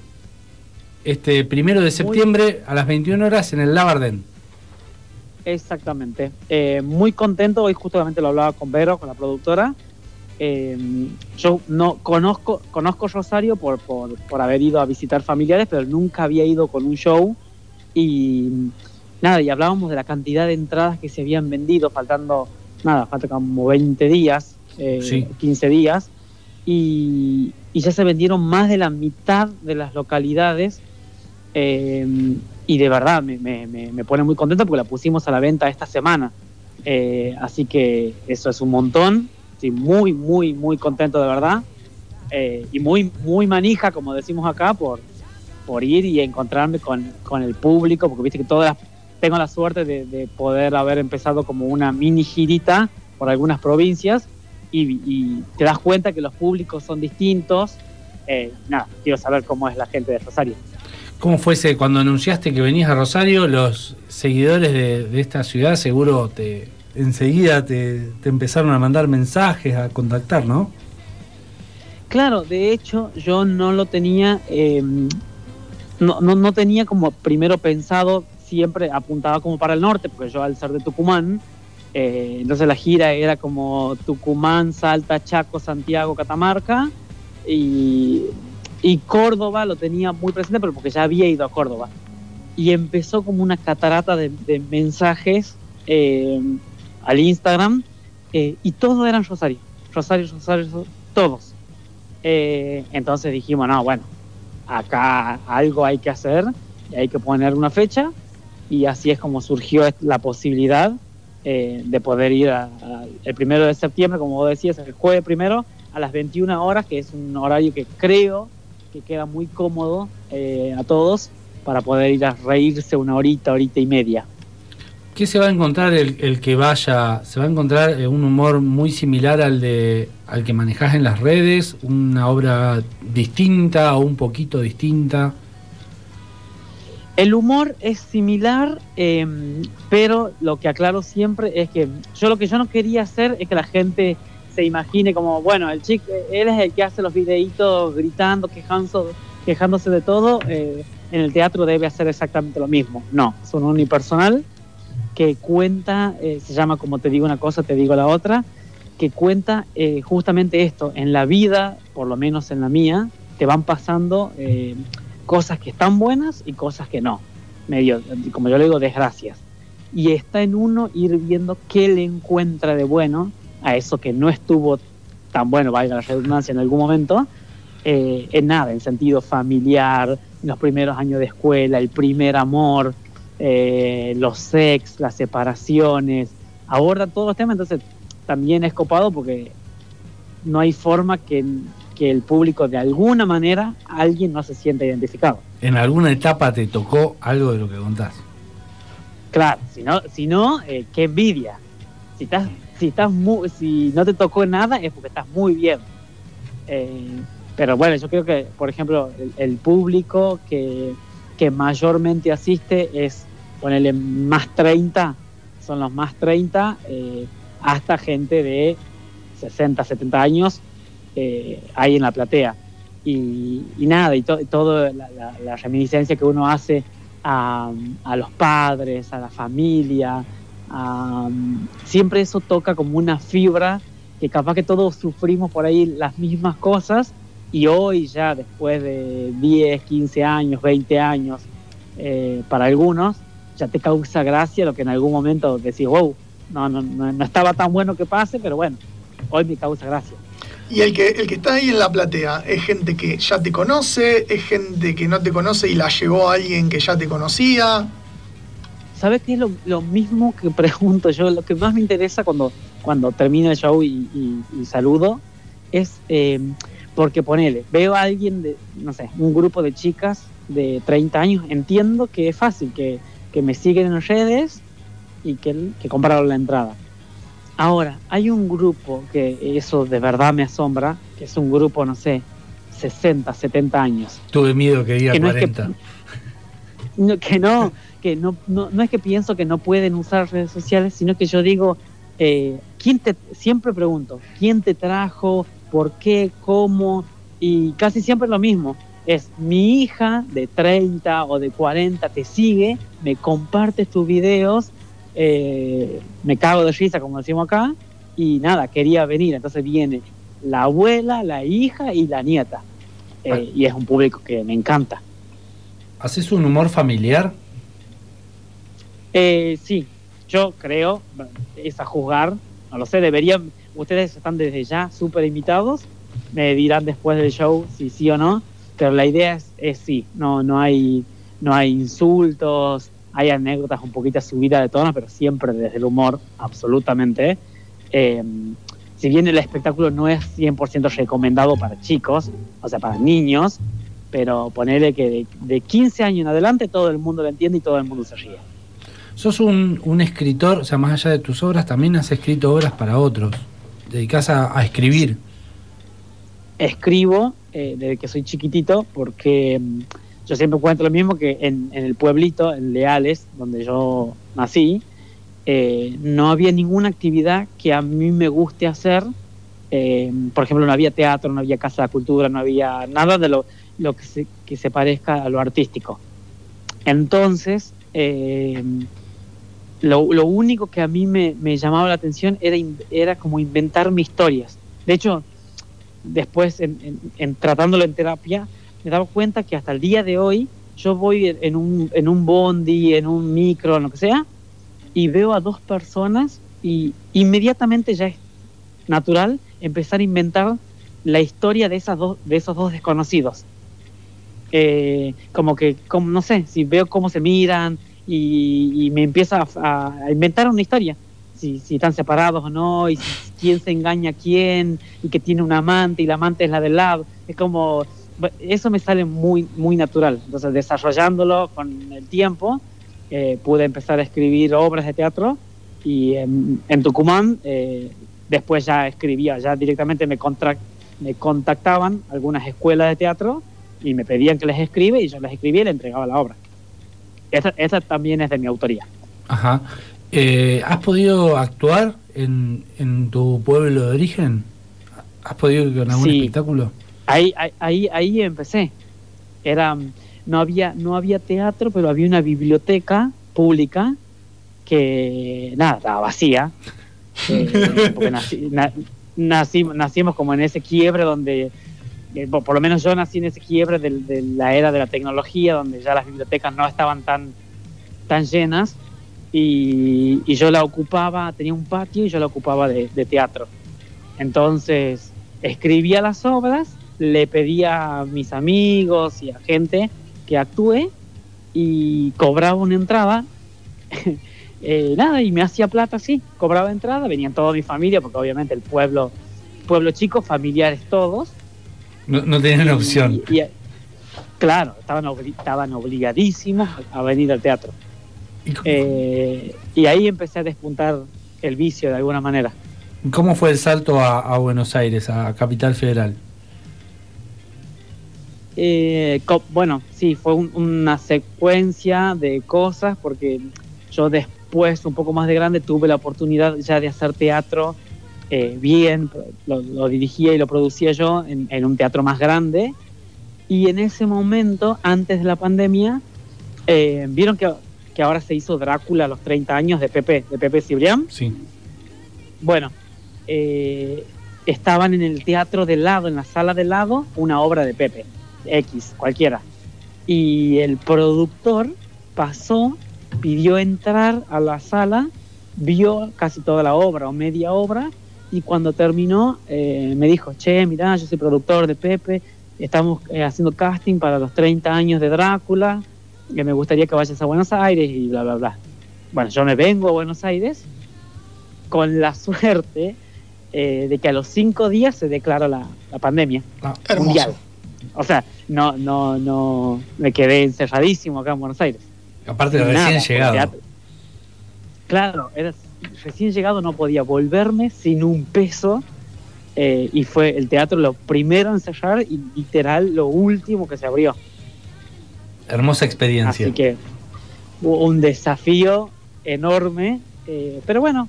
Este primero de septiembre a las 21 horas en el Labardén. Exactamente. Eh, muy contento. Hoy justamente lo hablaba con Vero, con la productora. Eh, yo no conozco, conozco Rosario por, por, por haber ido a visitar familiares, pero nunca había ido con un show. Y nada, y hablábamos de la cantidad de entradas que se habían vendido, faltando, nada, falta como 20 días, eh, Sí. 15 días. Y, y ya se vendieron más de la mitad de las localidades. Y de verdad me- me- me pone muy contento porque la pusimos a la venta esta semana. Eh, así que eso es un montón. Estoy muy, muy, muy contento de verdad. Eh, y muy, muy manija, como decimos acá, por, por ir y encontrarme con, con el público, porque viste que todas tengo la suerte de, de poder haber empezado como una mini girita por algunas provincias y, y te das cuenta que los públicos son distintos. Eh, nada, quiero saber cómo es la gente de Rosario. ¿Cómo fue ese, cuando anunciaste que venías a Rosario, los seguidores de, de esta ciudad seguro te enseguida te, te empezaron a mandar mensajes, a contactar, ¿no? Claro, de hecho yo no lo tenía, eh, no, no, no tenía como primero pensado, siempre apuntaba como para el norte, porque yo al ser de Tucumán, eh, entonces la gira era como Tucumán, Salta, Chaco, Santiago, Catamarca y, y Córdoba lo tenía muy presente, pero porque ya había ido a Córdoba. Y empezó como una catarata de, de mensajes eh, al Instagram eh, y todos eran Rosario, Rosario, Rosario, Rosario, todos. Eh, entonces dijimos, no, bueno, acá algo hay que hacer y hay que poner una fecha y así es como surgió la posibilidad eh, de poder ir a- a- el primero de septiembre, como vos decías, el jueves primero a las 21 horas, que es un horario que creo que queda muy cómodo eh, a todos para poder ir a reírse una horita, horita y media. ¿Qué se va a encontrar el, el que vaya? ¿Se va a encontrar eh, un humor muy similar al de al que manejás en las redes? ¿Una obra distinta o un poquito distinta? El humor es similar, eh, pero lo que aclaro siempre es que yo lo que yo no quería hacer es que la gente se imagine como, bueno, el chico, él es el que hace los videitos gritando, quejando, quejándose de todo, eh, en el teatro debe hacer exactamente lo mismo. No, es un unipersonal que cuenta, eh, se llama como te digo una cosa, te digo la otra, que cuenta eh, justamente esto, en la vida, por lo menos en la mía, te van pasando eh, cosas que están buenas y cosas que no, medio, como yo le digo, desgracias. Y está en uno ir viendo qué le encuentra de bueno a eso que no estuvo tan bueno, valga la redundancia, en algún momento, eh, en nada, en sentido familiar, los primeros años de escuela, el primer amor, eh, los sex, las separaciones, aborda todos los temas, entonces también es copado porque no hay forma que, que el público de alguna manera alguien no se sienta identificado. ¿En alguna etapa te tocó algo de lo que contás? Claro, si no, si no eh, qué envidia. Si estás, si estás mu- si no te tocó nada es porque estás muy bien. Eh, pero bueno, yo creo que, por ejemplo, el, el público que, que mayormente asiste es ponerle más 30, son los más 30, eh, hasta gente de 60, 70 años eh, ahí en la platea. Y, nada, y to- todo la, la- la reminiscencia que uno hace a, a los padres, a la familia, siempre eso toca como una fibra que capaz que todos sufrimos por ahí las mismas cosas y hoy ya después de 10, 15 años, 20 años, eh, para algunos, ya te causa gracia lo que en algún momento decís, wow, no, no, no, no estaba tan bueno que pase, pero bueno, hoy me causa gracia. Y el que, el que está ahí en la platea es gente que ya te conoce, es gente que no te conoce y la llevó a alguien que ya te conocía. ¿Sabes qué es lo, lo mismo que pregunto yo? Lo que más me interesa cuando cuando termina el show y, y- y saludo, es eh, porque ponele, veo a alguien de, no sé, un grupo de chicas de 30 años, entiendo que es fácil, que, que me siguen en redes y que, que compraron la entrada. Ahora, hay un grupo que eso de verdad me asombra, que es un grupo, no sé, 60, 70 años. Tuve miedo que diga Que no es que- 40. No, que no, que no, no, no es que pienso que no pueden usar redes sociales, sino que yo digo, eh, ¿quién te, siempre pregunto, ¿quién te trajo? ¿Por qué? ¿Cómo? Y casi siempre lo mismo. Es mi hija de 30 o de 40 te sigue, me compartes tus videos, eh, me cago de risa, como decimos acá, y nada, quería venir. Entonces viene la abuela, la hija y la nieta. Eh, y es un público que me encanta. ¿Haces un humor familiar? Eh, sí, yo creo, es a juzgar, no lo sé, deberían, ustedes están desde ya súper invitados, me dirán después del show si sí o no, pero la idea es, es sí, no, no, hay, no hay insultos, hay anécdotas un poquito subidas de tono, pero siempre desde el humor, absolutamente. Eh, si bien el espectáculo no es 100% recomendado para chicos, o sea, para niños, pero ponerle que de, de 15 años en adelante todo el mundo lo entiende y todo el mundo se ríe. Sos un, un escritor, o sea, más allá de tus obras, también has escrito obras para otros. Dedicás a, a escribir. escribo eh, desde que soy chiquitito porque mm, yo siempre cuento lo mismo que en, en el pueblito, en Leales, donde yo nací, eh, no había ninguna actividad que a mí me guste hacer. Eh, por ejemplo, no había teatro, no había casa de cultura, no había nada de lo, lo que, se, que se parezca a lo artístico. Entonces, eh, lo, lo único que a mí me, llamaba la atención era, era como inventarme historias. De hecho, después en tratándolo en terapia, me daba cuenta que hasta el día de hoy yo voy en un, en un bondi, en un micro, en lo que sea, y veo a dos personas y inmediatamente ya es natural empezar a inventar la historia de, esas dos, de esos dos desconocidos. Eh, como que, como, no sé, si veo cómo se miran y, y me empieza a, a inventar una historia si, si están separados o no, y si- quién se engaña a quién, y que tiene un amante y la amante es la del lado. Es como, eso me sale muy, muy natural. Entonces, desarrollándolo con el tiempo, eh, pude empezar a escribir obras de teatro y en, en Tucumán eh, después ya escribía, ya directamente me, contra- me contactaban algunas escuelas de teatro y me pedían que les escribe y yo les escribía y les entregaba la obra. Esta, esta también es de mi autoría. Ajá. Eh, ¿Has podido actuar en, en tu pueblo de origen? ¿Has podido ir con algún Sí. espectáculo? Ahí, ahí, ahí, ahí empecé. Era, no había, no había teatro, pero había una biblioteca pública que nada, estaba vacía. Eh, porque nací- na- nací- nacimos como en ese quiebre donde, eh, por, lo menos yo nací en ese quiebre de, la era de la tecnología, donde ya las bibliotecas no estaban tan, tan llenas. Y, yo la ocupaba, tenía un patio y yo la ocupaba de, de teatro. Entonces escribía las obras, le pedía a mis amigos y a gente que actúe y cobraba una entrada. Eh, nada, y me hacía plata así, cobraba entrada, venían toda mi familia, porque obviamente el pueblo, pueblo chico, familiares todos. No, no tenían Y- opción. y- claro, estaban, obli- estaban obligadísimos a venir al teatro. Eh, y ahí empecé a despuntar el vicio de alguna manera. ¿Cómo fue el salto a, a Buenos Aires, a Capital Federal? Eh, bueno, sí, fue un- una secuencia de cosas porque yo después, un poco más de grande, tuve la oportunidad ya de hacer teatro eh, bien, lo, lo dirigía y lo producía yo en, en un teatro más grande. Y en ese momento, antes de la pandemia, eh, vieron que, que ahora se hizo Drácula a los 30 años de Pepe, de Pepe Cibrián. Sí. Bueno, eh, estaban en el teatro del lado, en la sala del lado, una obra de Pepe, X, cualquiera. Y el productor pasó, pidió entrar a la sala, vio casi toda la obra o media obra, y cuando terminó eh, me dijo, che, mirá, yo soy productor de Pepe, estamos eh, haciendo casting para los 30 años de Drácula, que me gustaría que vayas a Buenos Aires y bla, bla, bla. Bueno, yo me vengo a Buenos Aires con la suerte eh, de que a los cinco días se declaró la, la pandemia Ah, mundial. O sea, no, no, no, me quedé encerradísimo acá en Buenos Aires. Aparte de recién llegado. Claro, era recién llegado, no podía volverme sin un peso. eh, y fue el teatro lo primero en cerrar y literal lo último que se abrió. Hermosa experiencia. Así que hubo un desafío enorme. eh, pero bueno,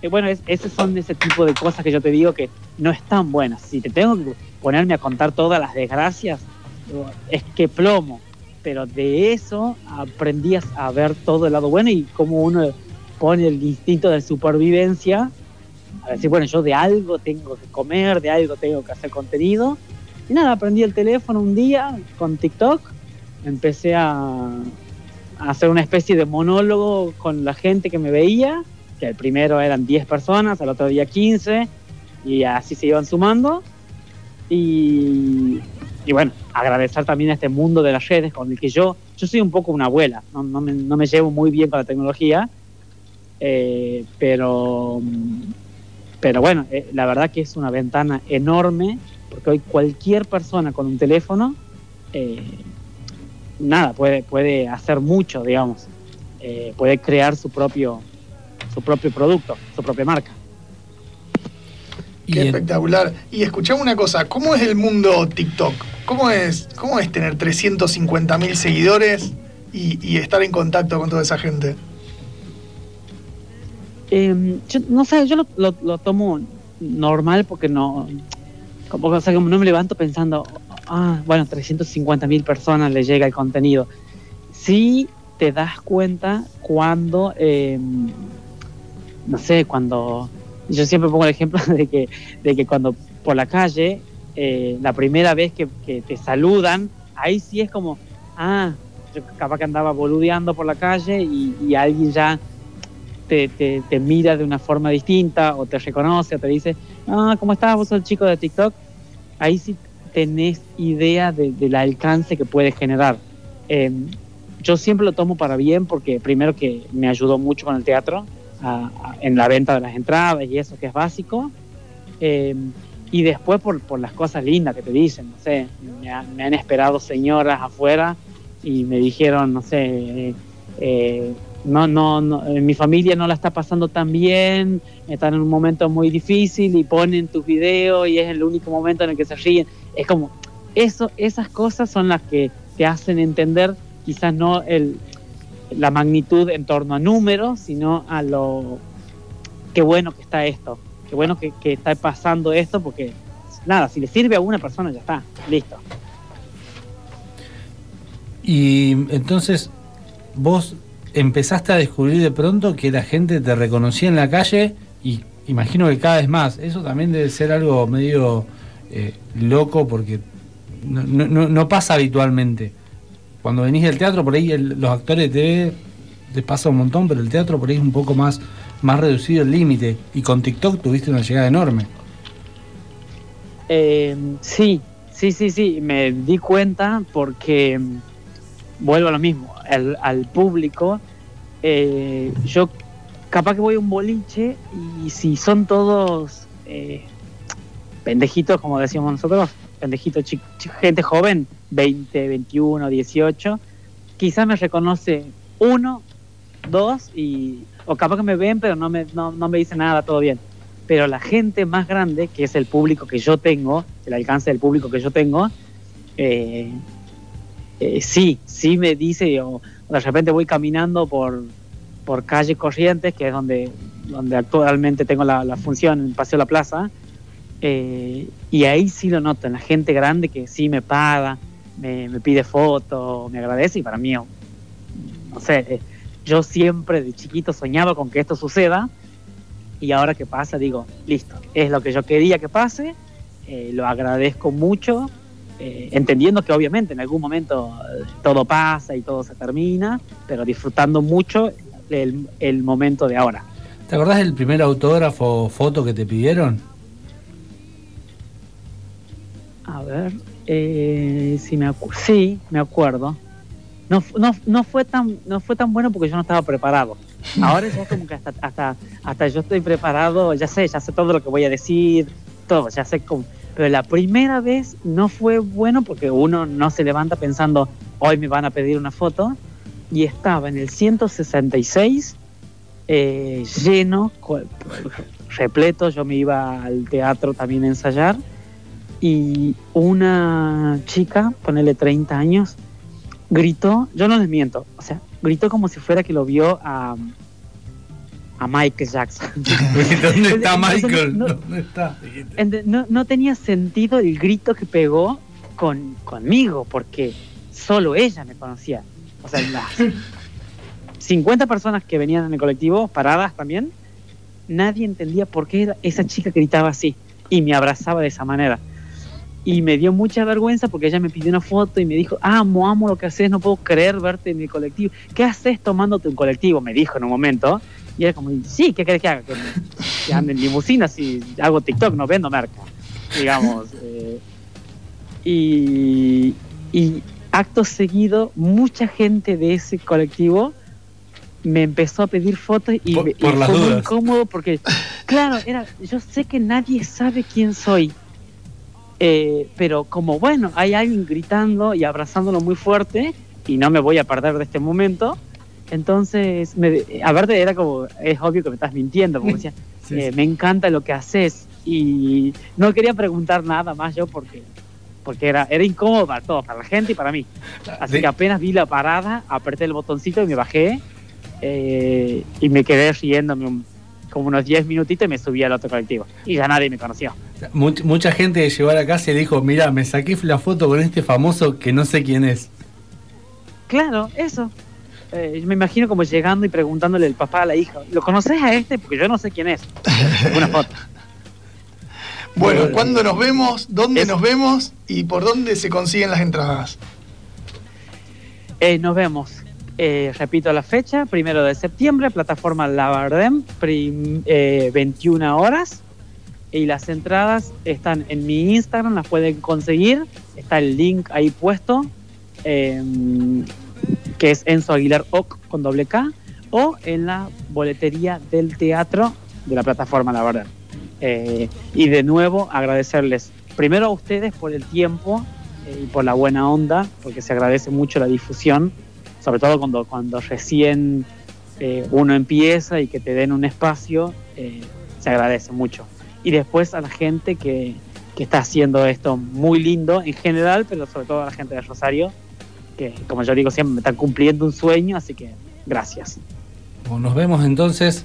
eh, bueno, es, esos son ese tipo de cosas que yo te digo que no están buenas. Si te tengo que ponerme a contar todas las desgracias, es que plomo. Pero de eso aprendías a ver todo el lado bueno y cómo uno pone el instinto de supervivencia a decir, bueno, yo de algo tengo que comer, de algo tengo que hacer contenido. Y nada, aprendí el teléfono un día con TikTok, empecé a, a hacer una especie de monólogo con la gente que me veía, que el primero eran 10 personas, al otro día 15, y así se iban sumando. Y, y bueno, agradecer también a este mundo de las redes con el que yo, yo soy un poco una abuela, no, no me, no me llevo muy bien con la tecnología, eh, pero, pero bueno, eh, la verdad que es una ventana enorme, porque hoy cualquier persona con un teléfono, eh, nada, puede, puede hacer mucho, digamos, Eh, puede crear su propio, su propio producto, su propia marca. Qué espectacular. Y escuchame una cosa, ¿cómo es el mundo TikTok? ¿Cómo es, cómo es tener 350 mil seguidores y, y estar en contacto con toda esa gente? Eh, yo no sé, yo lo, lo- tomo normal porque no, como, o sea, como no me levanto pensando, ah, bueno, 350 mil personas le llega el contenido. Sí te das cuenta cuando, eh, no sé, cuando, yo siempre pongo el ejemplo de que, de que cuando por la calle, eh, la primera vez que, te saludan, ahí sí es como, ah, yo capaz que andaba boludeando por la calle y alguien ya te, mira de una forma distinta o te reconoce o te dice, ah, ¿cómo estás? Vos el chico de TikTok. Ahí sí tenés idea de- del alcance que puede generar. Eh, yo siempre lo tomo para bien porque primero que me ayudó mucho con el teatro a- a- en la venta de las entradas y eso que es básico. Eh, y después por, las cosas lindas que te dicen, no sé, me, han- me han esperado señoras afuera y me dijeron, no sé, eh, no, no, no, eh, mi familia no la está pasando tan bien, están en un momento muy difícil y ponen tus videos y es el único momento en el que se ríen. Es como, eso, esas cosas son las que te hacen entender quizás no el, la magnitud en torno a números, sino a lo, qué bueno que está esto, qué bueno que, que está pasando esto, porque nada, si le sirve a una persona ya está, listo. Y entonces vos empezaste a descubrir de pronto que la gente te reconocía en la calle y imagino que cada vez más. Eso también debe ser algo medio eh, loco porque no, no- pasa habitualmente. Cuando venís del teatro, por ahí los actores de TV pasa un montón, pero el teatro por ahí es un poco más, más reducido el límite. Y con TikTok tuviste una llegada enorme. Eh, sí, sí, sí, sí, me di cuenta porque mm, vuelvo a lo mismo, al público, eh, yo capaz que voy a un boliche y si son todos eh, pendejitos, como decíamos nosotros, pendejitos, gente joven, 20, 21, 18, quizás me reconoce uno, dos, y, o capaz que me ven, pero no me, no, no me dicen nada, todo bien. Pero la gente más grande, que es el público que yo tengo, el alcance del público que yo tengo, eh, sí, sí me dice, o de repente voy caminando por, por calle Corrientes, que es donde, donde actualmente tengo la, función en Paseo La Plaza, eh, y ahí sí lo noto, en la gente grande que sí me paga, me, me pide fotos, me agradece, y para mí, no sé, eh, yo siempre de chiquito soñaba con que esto suceda, y ahora que pasa digo, listo, es lo que yo quería que pase, eh, lo agradezco mucho, eh, entendiendo que obviamente en algún momento eh, todo pasa y todo se termina, pero disfrutando mucho el, el momento de ahora. ¿Te acordás del primer autógrafo o foto que te pidieron? A ver, eh, si me sí, me acuerdo. No, no, no, fue tan, no fue tan bueno porque yo no estaba preparado. Ahora ya como que hasta, hasta, hasta yo estoy preparado, ya sé, ya sé todo lo que voy a decir, todo, ya sé cómo. Pero la primera vez no fue bueno porque uno no se levanta pensando, hoy me van a pedir una foto. Y estaba en el 166 eh, lleno, repleto. Yo me iba al teatro también a ensayar. Y una chica, ponele 30 años, gritó, yo no les miento, o sea, gritó como si fuera que lo vio a, a Michael Jackson. ¿Dónde está Michael? no- ¿Dónde está? No, no tenía sentido el grito que pegó con, conmigo, porque solo ella me conocía. O sea, las 50 personas que venían en el colectivo, paradas también, nadie entendía por qué era- esa chica gritaba así y me abrazaba de esa manera. Y me dio mucha vergüenza porque ella me pidió una foto y me dijo, amo, amo lo que haces, no puedo creer verte en el colectivo. ¿Qué haces tomándote un colectivo? Me dijo en un momento. Y era como, sí, ¿qué querés que haga? Que, que ande en limusinas y hago TikTok, no vendo merca, digamos. eh. y, y acto seguido, mucha gente de ese colectivo me empezó a pedir fotos y, Por- me- y por las fue muy dudas. incómodo porque, claro, era, yo sé que nadie sabe quién soy. eh, pero como bueno, hay alguien gritando y abrazándolo muy fuerte y no me voy a perder de este momento, entonces, me, a verte era como, es obvio que me estás mintiendo, como decía, Sí, eh, sí. me encanta lo que haces y no quería preguntar nada más yo porque porque era, era incómodo para todos, para la gente y para mí. Así De- que apenas vi la parada, apreté el botoncito y me bajé eh, y me quedé riéndome un- como unos 10 minutitos y me subí al otro colectivo. Y ya nadie me conoció. Much- mucha gente llegó a la casa y dijo, mira, me saqué la foto con este famoso que no sé quién es. Claro, eso. Eh, me imagino como llegando y preguntándole el papá a la hija, ¿lo conoces a este? Porque yo no sé quién es. Una foto. Bueno, ¿cuándo nos vemos? ¿Dónde es- nos vemos? ¿Y por dónde se consiguen las entradas? Eh, nos vemos. Eh, repito la fecha, primero de septiembre, plataforma Lavardem, prim- eh, 21 horas. Y las entradas están en mi Instagram, las pueden conseguir. Está el link ahí puesto, eh, que es Enzo Aguilar Oc con doble K, o en la boletería del teatro de la plataforma Lavardem. Eh, y de nuevo agradecerles primero a ustedes por el tiempo eh, y por la buena onda, porque se agradece mucho la difusión, sobre todo cuando, cuando recién eh, uno empieza y que te den un espacio, eh, se agradece mucho. Y después a la gente que, que está haciendo esto muy lindo en general, pero sobre todo a la gente de Rosario, que como yo digo siempre, me están cumpliendo un sueño, así que gracias. Bueno, Nos vemos entonces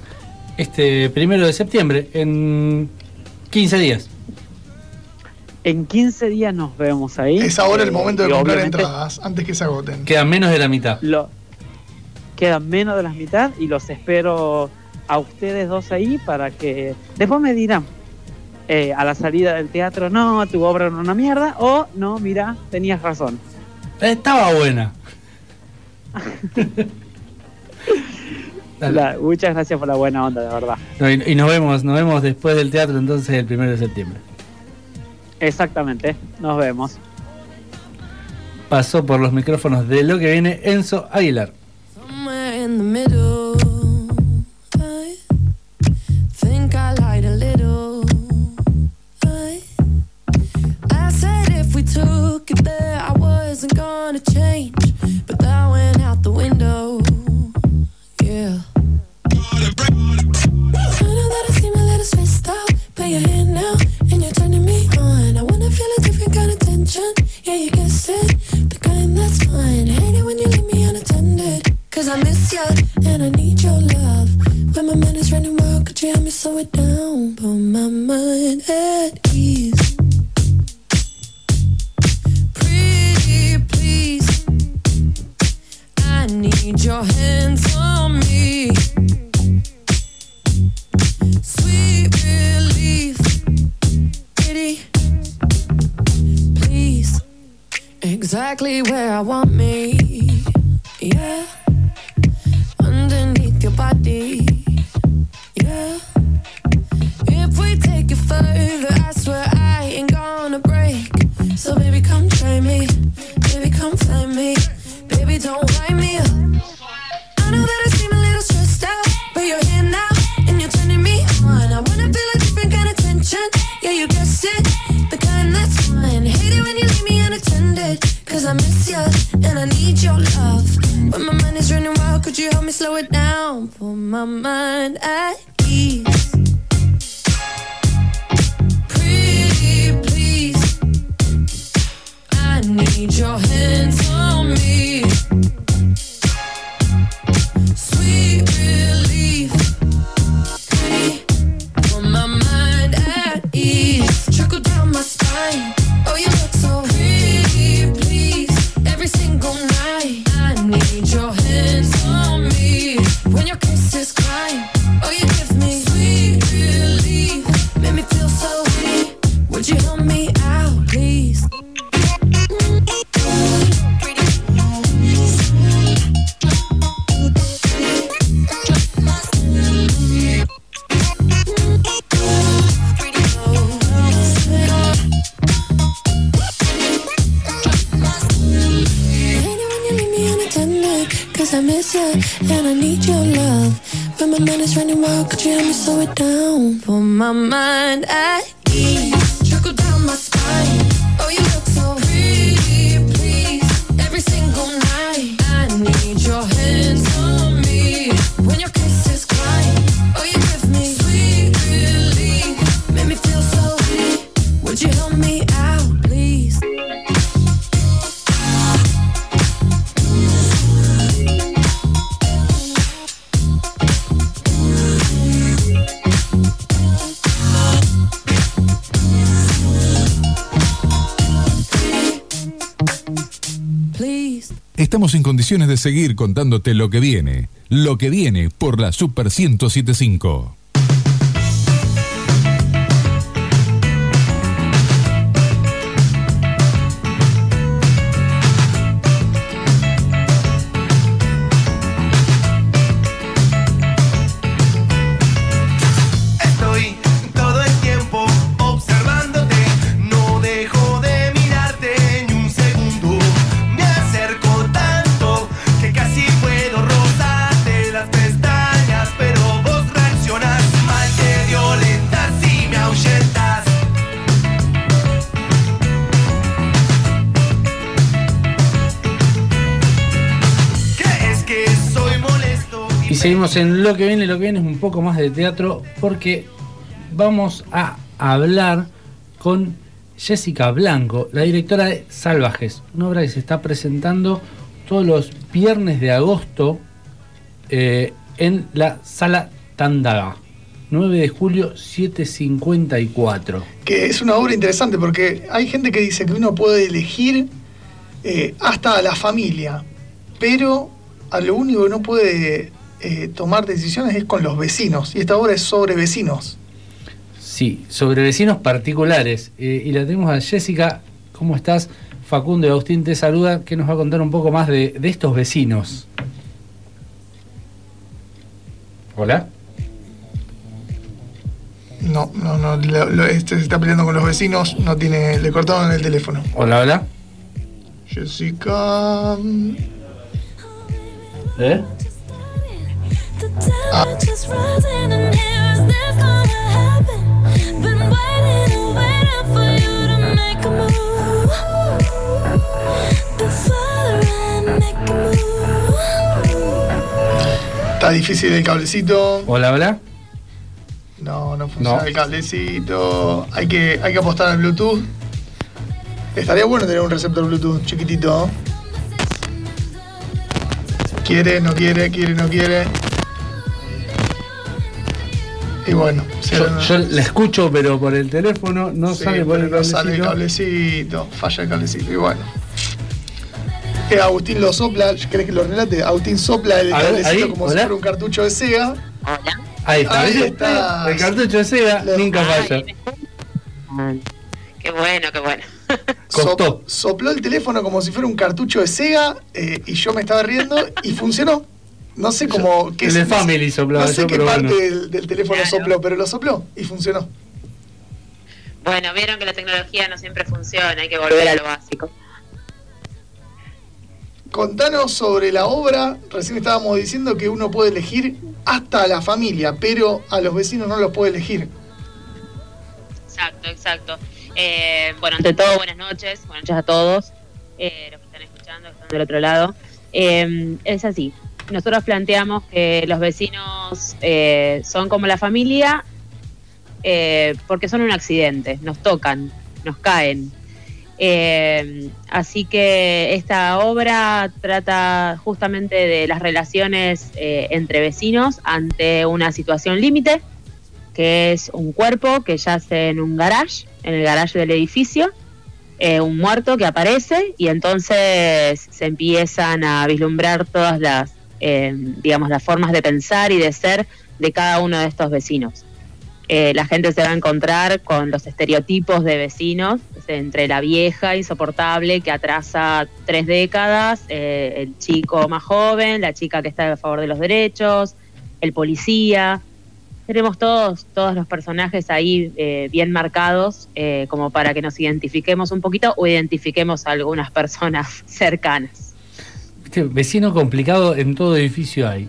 este primero de septiembre, en 15 días. En 15 días nos vemos ahí. Es ahora el Eh, momento de comprar entradas, antes que se agoten. Queda menos de la mitad. Lo, quedan menos de la mitad y los espero a ustedes dos ahí para que después me dirán eh, a la salida del teatro, no, tu obra era una mierda, o no, mira, tenías razón. Estaba buena. La- muchas gracias por la buena onda, de verdad. No, y, y nos vemos, nos vemos después del teatro entonces el primero de septiembre. Exactamente, nos vemos. Pasó por los micrófonos de lo que viene Enzo Aguilar. Slow it down? Put my mind at ease. Your hands on me. Sweet relief. Please. Exactly where I want me. Yeah. Underneath your body. Yeah. If we take it further, I swear I ain't gonna break. So baby, come me. Baby, come find me. Baby, don't wind me up. you guessed it. The kind that's mine Hate it when you leave me unattended. Cause I miss you and I need your love. When my mind is running wild Could you help me slow it down? Put my mind at ease. Pretty please. I need your hands on me. De seguir contándote lo que viene. Lo que viene por la Super 1075. En lo que viene, lo que viene es un poco más de teatro porque vamos a hablar con Jessica Blanco, la directora de Salvajes, una obra que se está presentando todos los viernes de agosto eh, en la sala Tandaga. 9 de julio, 754. que es una obra interesante porque hay gente que dice que uno puede elegir eh, hasta a la familia, pero a lo único que no puede eh, tomar decisiones es con los vecinos. Y esta obra es sobre vecinos. Sí, sobre vecinos particulares. Eh, y la tenemos a Jessica. ¿Cómo estás? Facundo y Agustín te saluda. que nos va a contar un poco más de, de estos vecinos? Hola. No, no, no, lo- lo- este se está peleando con los vecinos, no tiene, le cortaron el teléfono. Hola, hola. Jessica. ¿Eh? Está difícil el cablecito. Hola, hola. No, no funciona No. el cablecito. Hay que, hay que apostar al Bluetooth. Estaría bueno tener un receptor Bluetooth chiquitito. Quiere, no quiere, quiere, no quiere. Y bueno, Yo, yo la escucho, pero por el teléfono no sí, sale por el no sale el cablecito. cablecito. Falla el cablecito. Y bueno. Eh, Agustín lo sopla. ¿Querés que lo relate? Agustín sopla el ver, cablecito ahí, como hola. si fuera un cartucho de Sega. Ahí está. Ahí está. El cartucho de Sega nunca falla. Qué bueno, qué bueno. Sop- sopló el teléfono como si fuera un cartucho de Sega eh, y yo me estaba riendo y funcionó. No sé cómo. qué el de es- no sé- Family soplaba No sé yo, qué pero parte bueno. del, del teléfono sopló, pero lo sopló y funcionó. Bueno, vieron que la tecnología no siempre funciona, hay que volver a lo básico. Contanos sobre la obra. Recién estábamos diciendo que uno puede elegir hasta a la familia, pero a los vecinos no los puede elegir. Exacto, exacto. Eh, bueno, ante todo, buenas noches, buenas noches a todos eh, los que están escuchando, del otro lado. Eh, es así. Nosotros planteamos que los vecinos eh, son como la familia eh, porque son un accidente, nos tocan, nos caen. Eh, así que esta obra trata justamente de las relaciones eh, entre vecinos ante una situación límite, que es un cuerpo que yace en un garage, en el garage del edificio, un muerto que aparece y entonces se empiezan a vislumbrar todas las, eh, digamos, las formas de pensar y de ser de cada uno de estos vecinos. Eh, la gente se va a encontrar con los estereotipos de vecinos, entre la vieja insoportable que atrasa tres décadas, eh, el chico más joven, la chica que está a favor de los derechos, el policía. Tenemos todos, todos los personajes ahí eh, bien marcados como para que nos identifiquemos un poquito o identifiquemos a algunas personas cercanas. Viste, vecino complicado en todo edificio hay.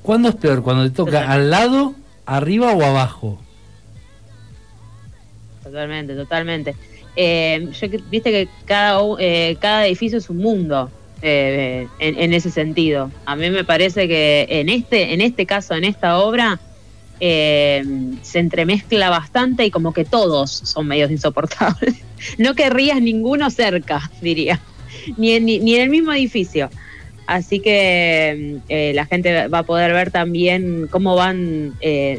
¿Cuándo es peor? ¿Cuando te toca al lado, arriba o abajo? Totalmente, totalmente. Eh, yo viste que cada, eh, cada edificio es un mundo eh, en, en ese sentido. A mí me parece que en este, en este caso, en esta obra, eh, se entremezcla bastante y como que todos son medios insoportables. No querrías ninguno cerca, diría, ni en, ni, ni en el mismo edificio. Así que eh, la gente va a poder ver también cómo van eh,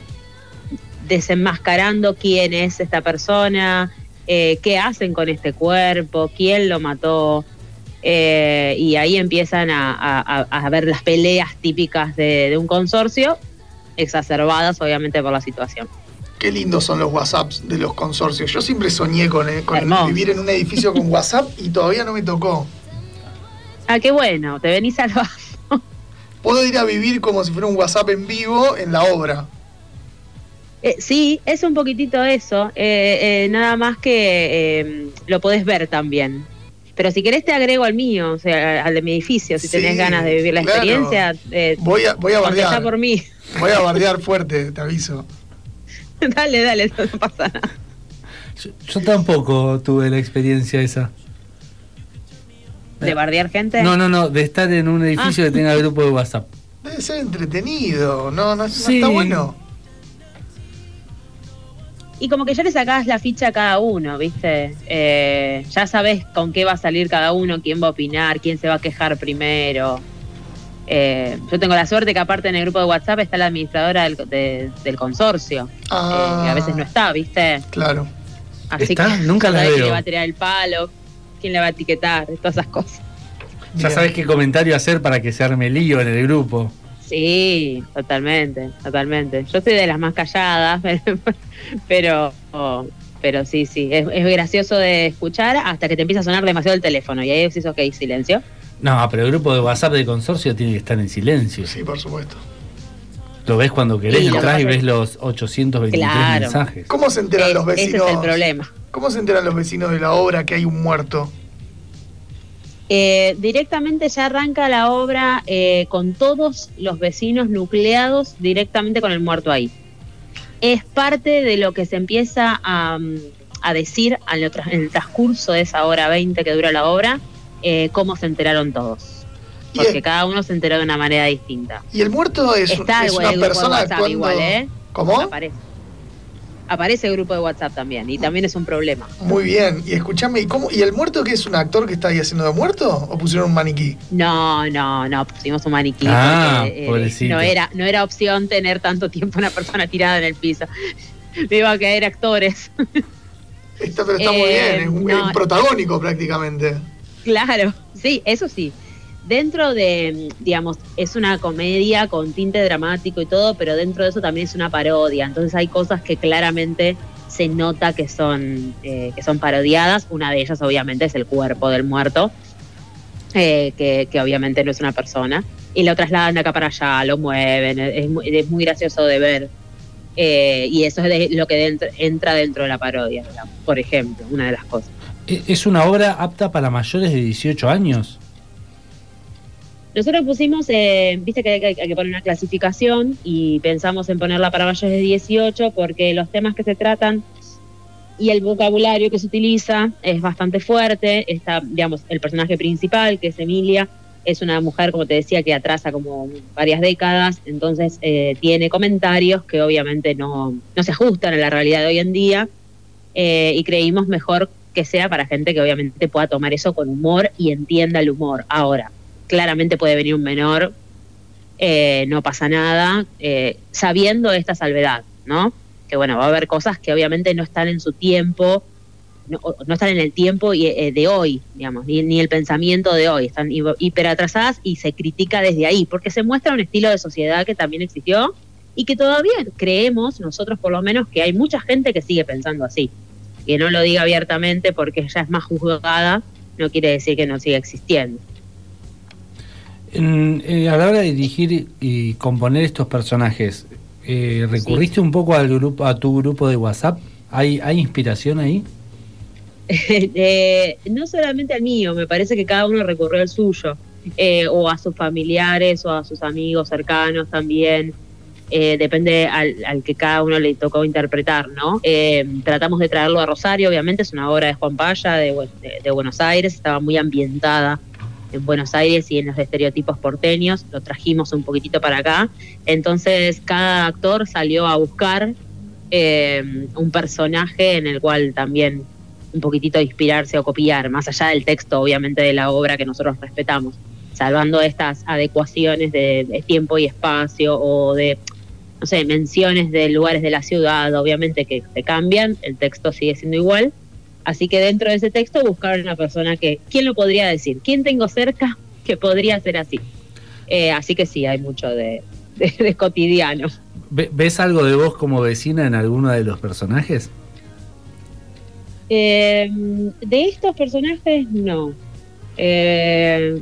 desenmascarando quién es esta persona, eh, qué hacen con este cuerpo, quién lo mató. y ahí empiezan a, a- a- a ver las peleas típicas de, de un consorcio, exacerbadas obviamente por la situación. Qué lindos son los WhatsApps de los consorcios. Yo siempre soñé con, eh, vivir en un edificio con WhatsApp y todavía no me tocó. Ah, qué bueno, te venís al Puedo ir a vivir como si fuera un WhatsApp en vivo en la obra. Eh, sí, es un poquitito eso, eh, eh, nada más que eh, lo podés ver también. Pero si querés te agrego al mío, o sea, al de mi edificio, si Sí, tenés ganas de vivir la claro. experiencia. eh, Voy a, voy a bardear. por mí. Voy a bardear fuerte, te aviso. dale, dale, no pasa nada. Yo tampoco tuve la experiencia esa. ¿De bardear gente? No, no, no, de estar en un edificio Ah. que tenga grupo de WhatsApp. Debe ser entretenido, no, no, no Sí. está bueno. Y como que ya le sacás la ficha a cada uno, ¿viste? Eh, ya sabés con qué va a salir cada uno, quién va a opinar, quién se va a quejar primero. Eh, yo tengo la suerte que aparte en el grupo de WhatsApp está la administradora del, de- del consorcio, Ah, eh, que a veces no está, ¿viste? Claro. Así ¿Está? que Nunca la veo. le va a tirar el palo, quién le va a etiquetar, todas esas cosas. Ya sabés qué comentario hacer para que se arme lío en el grupo. Sí, totalmente, totalmente. Yo soy de las más calladas, pero pero sí, sí, es, es gracioso de escuchar hasta que te empieza a sonar demasiado el teléfono y ahí decís, ok, silencio. No, pero el grupo de WhatsApp de consorcio tiene que estar en silencio. Sí, por supuesto. Lo ves cuando querés, Sí, entras y ves los 823 Claro. mensajes. ¿Cómo se enteran los ese vecinos? es el problema. ¿Cómo se enteran los vecinos de la obra que hay un muerto? Eh, directamente ya arranca la obra eh, con todos los vecinos nucleados directamente con el muerto ahí. Es parte de lo que se empieza a, mm, a decir en el, transcurso de esa hora 20 que dura la obra, eh, cómo se enteraron todos. Porque el- cada uno se enteró de una manera distinta. Y el muerto es, Está es una persona actuando. igual, ¿eh? ¿Cómo? Aparece. Aparece el grupo de WhatsApp también y también es un problema. Muy bien. Y escúchame, ¿y cómo? ¿Y el muerto que es un actor que está ahí haciendo de muerto? ¿O pusieron un maniquí? No, no, no, pusimos un maniquí. Ah, porque, eh, pobrecito. no, era, no era opción tener tanto tiempo una persona tirada en el piso. Me iba a caer actores. Está, pero está muy Eh, bien, es un, no. es un protagónico prácticamente. Claro, sí, eso sí. Dentro de, digamos, es una comedia con tinte dramático y todo, pero dentro de eso también es una parodia. Entonces hay cosas que claramente se nota que son, eh, que son parodiadas. Una de ellas, obviamente, es el cuerpo del muerto, eh, que, que obviamente no es una persona. Y lo trasladan de acá para allá, lo mueven, es muy, es muy gracioso de ver. Eh, y eso es lo que dentro- entra dentro de la parodia, digamos, por ejemplo, una de las cosas. ¿E- ¿Es una obra apta para mayores de 18 años? Nosotros pusimos, eh, viste que hay, que poner una clasificación y pensamos en ponerla para mayores de 18 porque los temas que se tratan y el vocabulario que se utiliza es bastante fuerte. Está, digamos, el personaje principal, que es Emilia, es una mujer, como te decía, que atrasa como varias décadas, entonces eh, tiene comentarios que obviamente no, no se ajustan a la realidad de hoy en día eh, y creímos mejor que sea para gente que obviamente pueda tomar eso con humor y entienda el humor. Ahora, claramente puede venir un menor, eh, no pasa nada, eh, sabiendo esta salvedad, ¿no? Que bueno, va a haber cosas que obviamente no están en su tiempo, no, están en el tiempo y, eh, de hoy, digamos, ni, el pensamiento de hoy, están hi- hiper atrasadas y se critica desde ahí, porque se muestra un estilo de sociedad que también existió y que todavía creemos, nosotros por lo menos, que hay mucha gente que sigue pensando así. Que no lo diga abiertamente porque ya es más juzgada, no quiere decir que no siga existiendo. En- eh, a la hora de dirigir y componer estos personajes, eh, ¿recurriste un poco al grupo, a tu grupo de WhatsApp? ¿Hay, hay inspiración ahí? Eh, no solamente al mío, me parece que cada uno recurrió al suyo, eh, o a sus familiares, o a sus amigos cercanos también. Eh, depende al, al que cada uno le tocó interpretar, ¿no? Tratamos de traerlo a Rosario, obviamente, es una obra de Juan Paya de, Bu- de- de Buenos Aires, estaba muy ambientada en Buenos Aires y en los estereotipos porteños, lo trajimos un poquitito para acá. Entonces, cada actor salió a buscar eh, un personaje en el cual también un poquitito inspirarse o copiar, más allá del texto, obviamente, de la obra que nosotros respetamos, salvando estas adecuaciones de, de tiempo y espacio o de, no sé, menciones de lugares de la ciudad, obviamente que se cambian, el texto sigue siendo igual. Así que dentro de ese texto buscaron una persona que, ¿quién lo podría decir? ¿Quién tengo cerca que podría ser así? Eh, así que sí, hay mucho de, de- de cotidiano. Ve- ¿Ves algo de vos como vecina en alguno de los personajes? Eh, de estos personajes, no. Eh,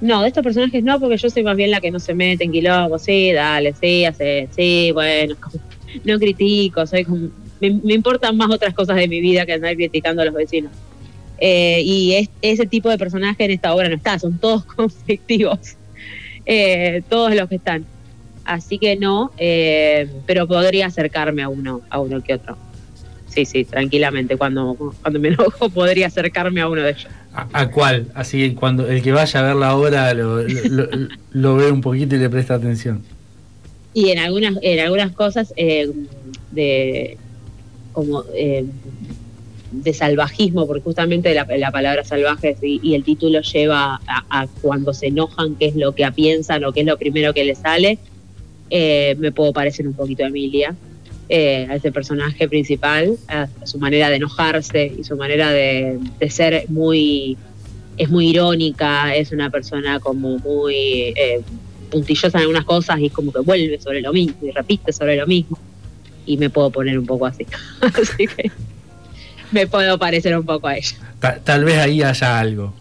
no, de estos personajes no, porque yo soy más bien la que no se mete en quilombo. Sí, dale, sí, hace, sí, bueno, no critico, soy como, me, me importan más otras cosas de mi vida que andar criticando a los vecinos. Eh, y es- ese tipo de personaje en esta obra no está, son todos conflictivos, eh, todos los que están. Así que no, eh, pero podría acercarme a uno, a uno que otro. Sí, sí, tranquilamente. Cuando, cuando me enojo podría acercarme a uno de ellos. ¿A, a cuál? Así cuando el que vaya a ver la obra lo, lo- lo- lo ve un poquito y le presta atención. Y en algunas, en algunas cosas eh, de como eh, de salvajismo, porque justamente la, la palabra salvaje y, el título lleva a, cuando se enojan, qué es lo que piensan o qué es lo primero que les sale, eh, me puedo parecer un poquito a Emilia, eh, a ese personaje principal, a, su manera de enojarse y su manera de, de ser muy, es muy irónica, es una persona como muy eh, puntillosa en algunas cosas y como que vuelve sobre lo mismo y repite sobre lo mismo. Y me puedo poner un poco así. así que me puedo parecer un poco a ella. Ta- tal vez ahí haya algo.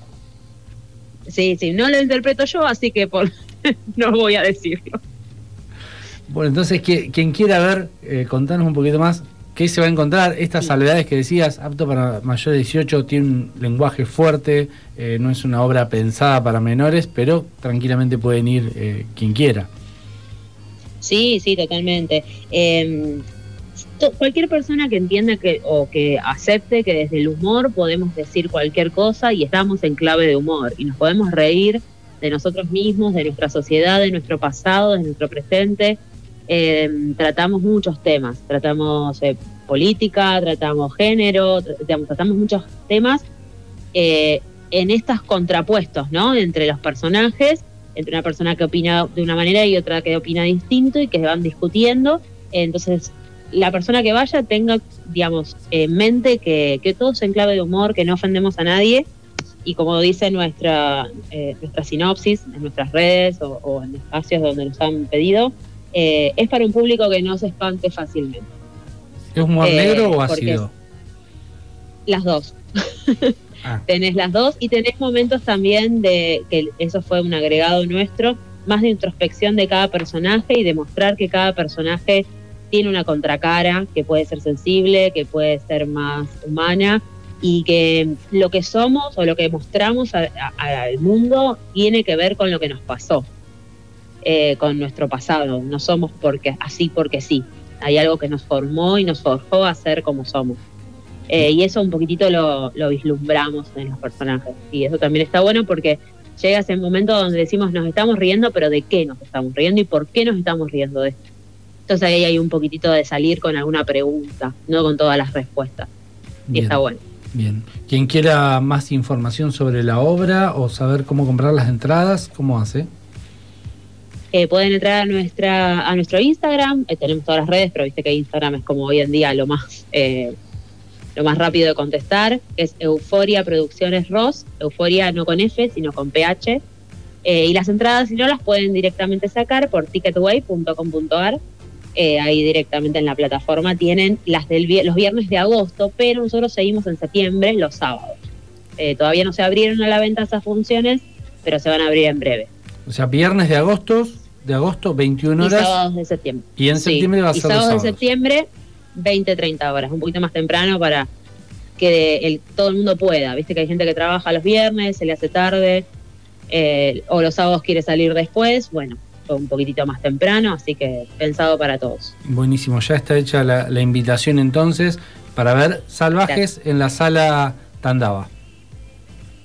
Sí, sí, no lo interpreto yo, así que por, no voy a decirlo. Bueno, entonces, que- quien quiera ver, eh, contanos un poquito más qué se va a encontrar. Estas salvedades que decías, apto para mayores de 18, tiene un lenguaje fuerte, eh, no es una obra pensada para menores, pero tranquilamente pueden ir eh, quien quiera. Sí, sí, totalmente. To- cualquier persona que entienda que o que acepte que desde el humor podemos decir cualquier cosa y estamos en clave de humor y nos podemos reír de nosotros mismos, de nuestra sociedad, de nuestro pasado, de nuestro presente. Eh, tratamos muchos temas, tratamos eh, política, tratamos género, tra- digamos, tratamos muchos temas eh, en estos contrapuestos, ¿no? Entre los personajes, entre una persona que opina de una manera y otra que opina distinto y que van discutiendo. Entonces, la persona que vaya tenga, digamos, en mente que, que todo es en clave de humor, que no ofendemos a nadie. Y como dice nuestra, eh, nuestra sinopsis en nuestras redes o, o en espacios donde nos han pedido, eh, es para un público que no se espante fácilmente. ¿Es humor Eh, negro o ácido? Las dos. Ah. tenés las dos y tenés momentos también de que eso fue un agregado nuestro, más de introspección de cada personaje y demostrar que cada personaje tiene una contracara que puede ser sensible, que puede ser más humana y que lo que somos o lo que mostramos a- al mundo tiene que ver con lo que nos pasó, eh, con nuestro pasado. No somos porque así porque sí. Hay algo que nos formó y nos forjó a ser como somos. Eh, y eso un poquitito lo, lo vislumbramos en los personajes. Y eso también está bueno porque llega ese momento donde decimos nos estamos riendo, pero ¿de qué nos estamos riendo y por qué nos estamos riendo de esto? Entonces ahí hay un poquitito de salir con alguna pregunta, no con todas las respuestas. Y Bien. está bueno. Bien. Quien quiera más información sobre la obra o saber cómo comprar las entradas, ¿cómo hace? Eh, pueden entrar a nuestra a nuestro Instagram, eh, tenemos todas las redes, pero viste que Instagram es como hoy en día lo más eh, lo más rápido de contestar, que es Euforia Producciones Ross, Euforia no con F, sino con PH. Eh, y las entradas, si no, las pueden directamente sacar por ticketway.com.ar. Eh, ahí directamente en la plataforma tienen las del los viernes de agosto, pero nosotros seguimos en septiembre los sábados. Eh, todavía no se abrieron a la venta esas funciones, pero se van a abrir en breve. O sea, viernes de agosto, de agosto, 21 Y horas. sábados de septiembre. Y en Sí, septiembre va a y ser los sábados de septiembre, 20, 30 horas, un poquito más temprano para que el, todo el mundo pueda. Viste que hay gente que trabaja los viernes, se le hace tarde, eh, o los sábados quiere salir después. Bueno, un poquitito más temprano, así que pensado para todos. Buenísimo, ya está hecha la, la invitación entonces para ver Salvajes en la sala Tandava.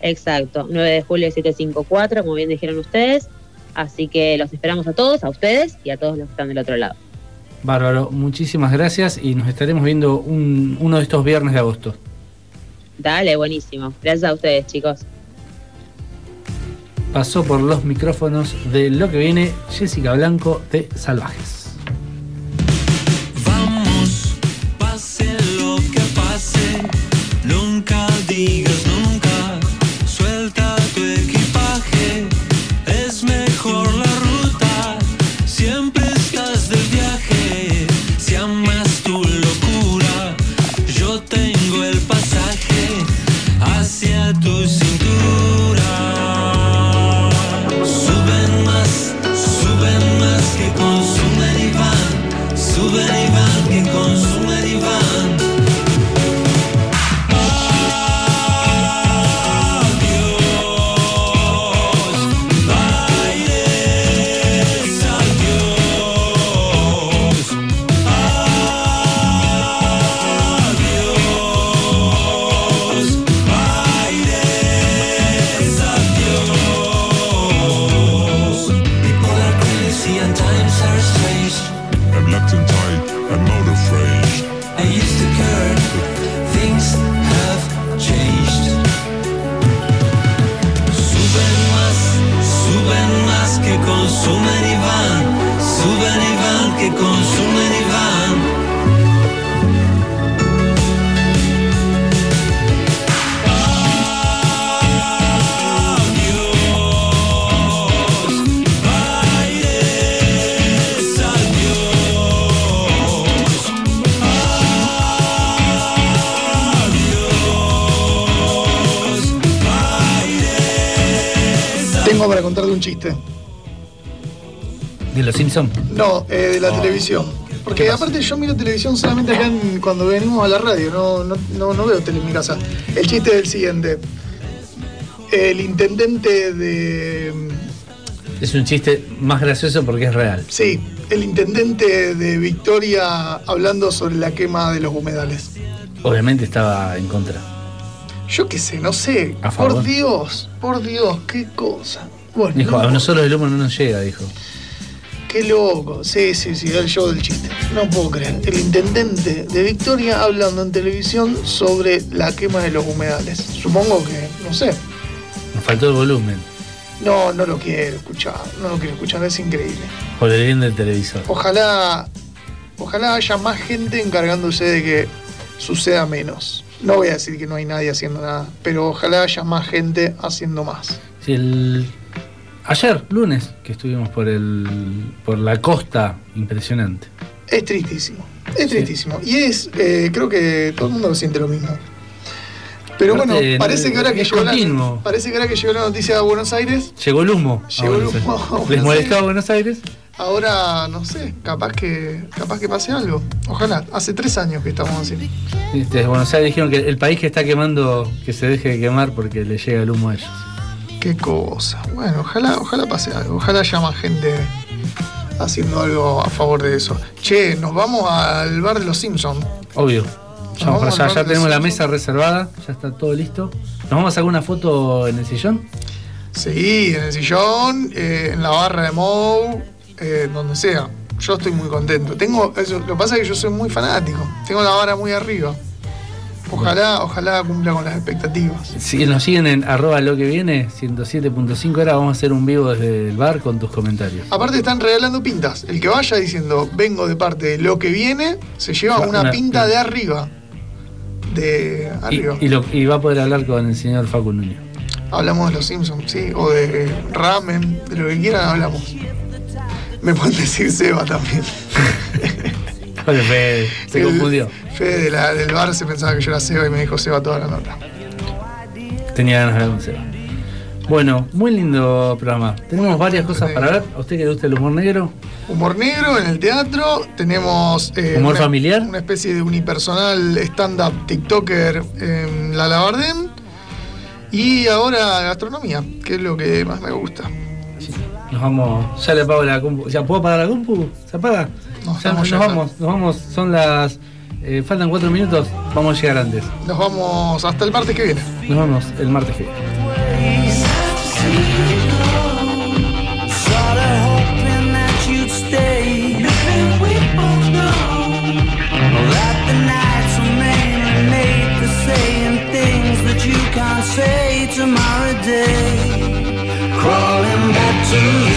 Exacto, 9 de julio 754, como bien dijeron ustedes. Así que los esperamos a todos, a ustedes y a todos los que están del otro lado. Bárbaro, muchísimas gracias y nos estaremos viendo un- uno de estos viernes de agosto. Dale, buenísimo. Gracias a ustedes, chicos. Pasó por los micrófonos de lo que viene Jessica Blanco de Salvajes. Vamos, pase lo que pase, nunca digas nunca, van, suben y van No, eh, de la televisión. Porque aparte yo miro televisión solamente acá en- cuando venimos a la radio, no, no, no, no veo tele en mi casa. El chiste es el siguiente. El intendente de... Es un chiste más gracioso porque es real. Sí, el intendente de Victoria hablando sobre la quema de los humedales. Obviamente estaba en contra. Yo qué sé, no sé. A favor. Por Dios, por Dios, qué cosa. Bueno, Dijo, no a nosotros el humo no nos llega, dijo. Qué loco. Sí, sí, sí, el show del chiste. No puedo creer. El intendente de Victoria hablando en televisión sobre la quema de los humedales. Supongo que, no sé. Nos faltó el volumen. No, no lo quiero escuchar. No lo quiero escuchar, es increíble. Por el bien del televisor. Ojalá, ojalá haya más gente encargándose de que suceda menos. No voy a decir que no hay nadie haciendo nada, pero ojalá haya más gente haciendo más. Sí, el... Ayer, lunes, que estuvimos por el por la costa, impresionante. Es tristísimo, es tristísimo. Y es, eh, creo que todo el mundo lo siente lo mismo. Pero Aparte, bueno, parece que ahora que llegó la, parece que ahora que llegó la noticia de Buenos Aires, Llegó el humo. a Llegó el humo a ¿Les molestó a. Buenos Aires? ahora no sé, capaz que, capaz que pase algo. Ojalá, hace tres años que estamos así. Sí, Desde Buenos Aires dijeron que el país que está quemando, que se deje de quemar porque le llega el humo a ellos. Qué cosa. Bueno, ojalá, ojalá pase algo. Ojalá haya más gente haciendo algo a favor de eso. Che, nos vamos al bar de los Simpsons. Obvio. Ya, vamos allá, tenemos la mesa reservada, ya está todo listo. ¿Nos vamos a sacar una foto en el sillón? Sí, en el sillón, eh, en la barra de Mou, eh, donde sea. Yo estoy muy contento. Tengo, eso, lo que pasa es que yo soy muy fanático. Tengo la vara muy arriba. Ojalá, ojalá cumpla con las expectativas. Si nos siguen en arroba lo que viene, 107.5 ahora vamos a hacer un vivo desde el bar con tus comentarios. Aparte están regalando pintas. El que vaya diciendo vengo de parte de lo que viene, se lleva Va, una, una- pinta de arriba. De arriba. y lo- y va a poder hablar con el señor Facu Nuño. Hablamos de los Simpsons, sí, o de ramen, de lo que quieran hablamos. Me pueden decir Seba también. Fede, se El confundió. Fede de la- del bar se pensaba que yo era Seba y me dijo Seba toda la nota. Tenía ganas de hablar con Seba. Bueno, muy lindo programa. Tenemos varias cosas para ver. ¿A usted que le gusta el humor negro? Humor negro en el teatro, tenemos... eh, ¿Humor una- familiar? Una especie de unipersonal stand-up TikToker en La Labardén. Y ahora gastronomía, que es lo que más me gusta. Nos vamos. Ya le apago la compu. ¿Ya puedo apagar la compu? ¿Se apaga? Nos, vamos, nos vamos, son las. Eh, faltan cuatro minutos, vamos a llegar antes. Nos vamos hasta el martes que viene. Nos vamos el martes que viene. say tomorrow day. Crawling back to you.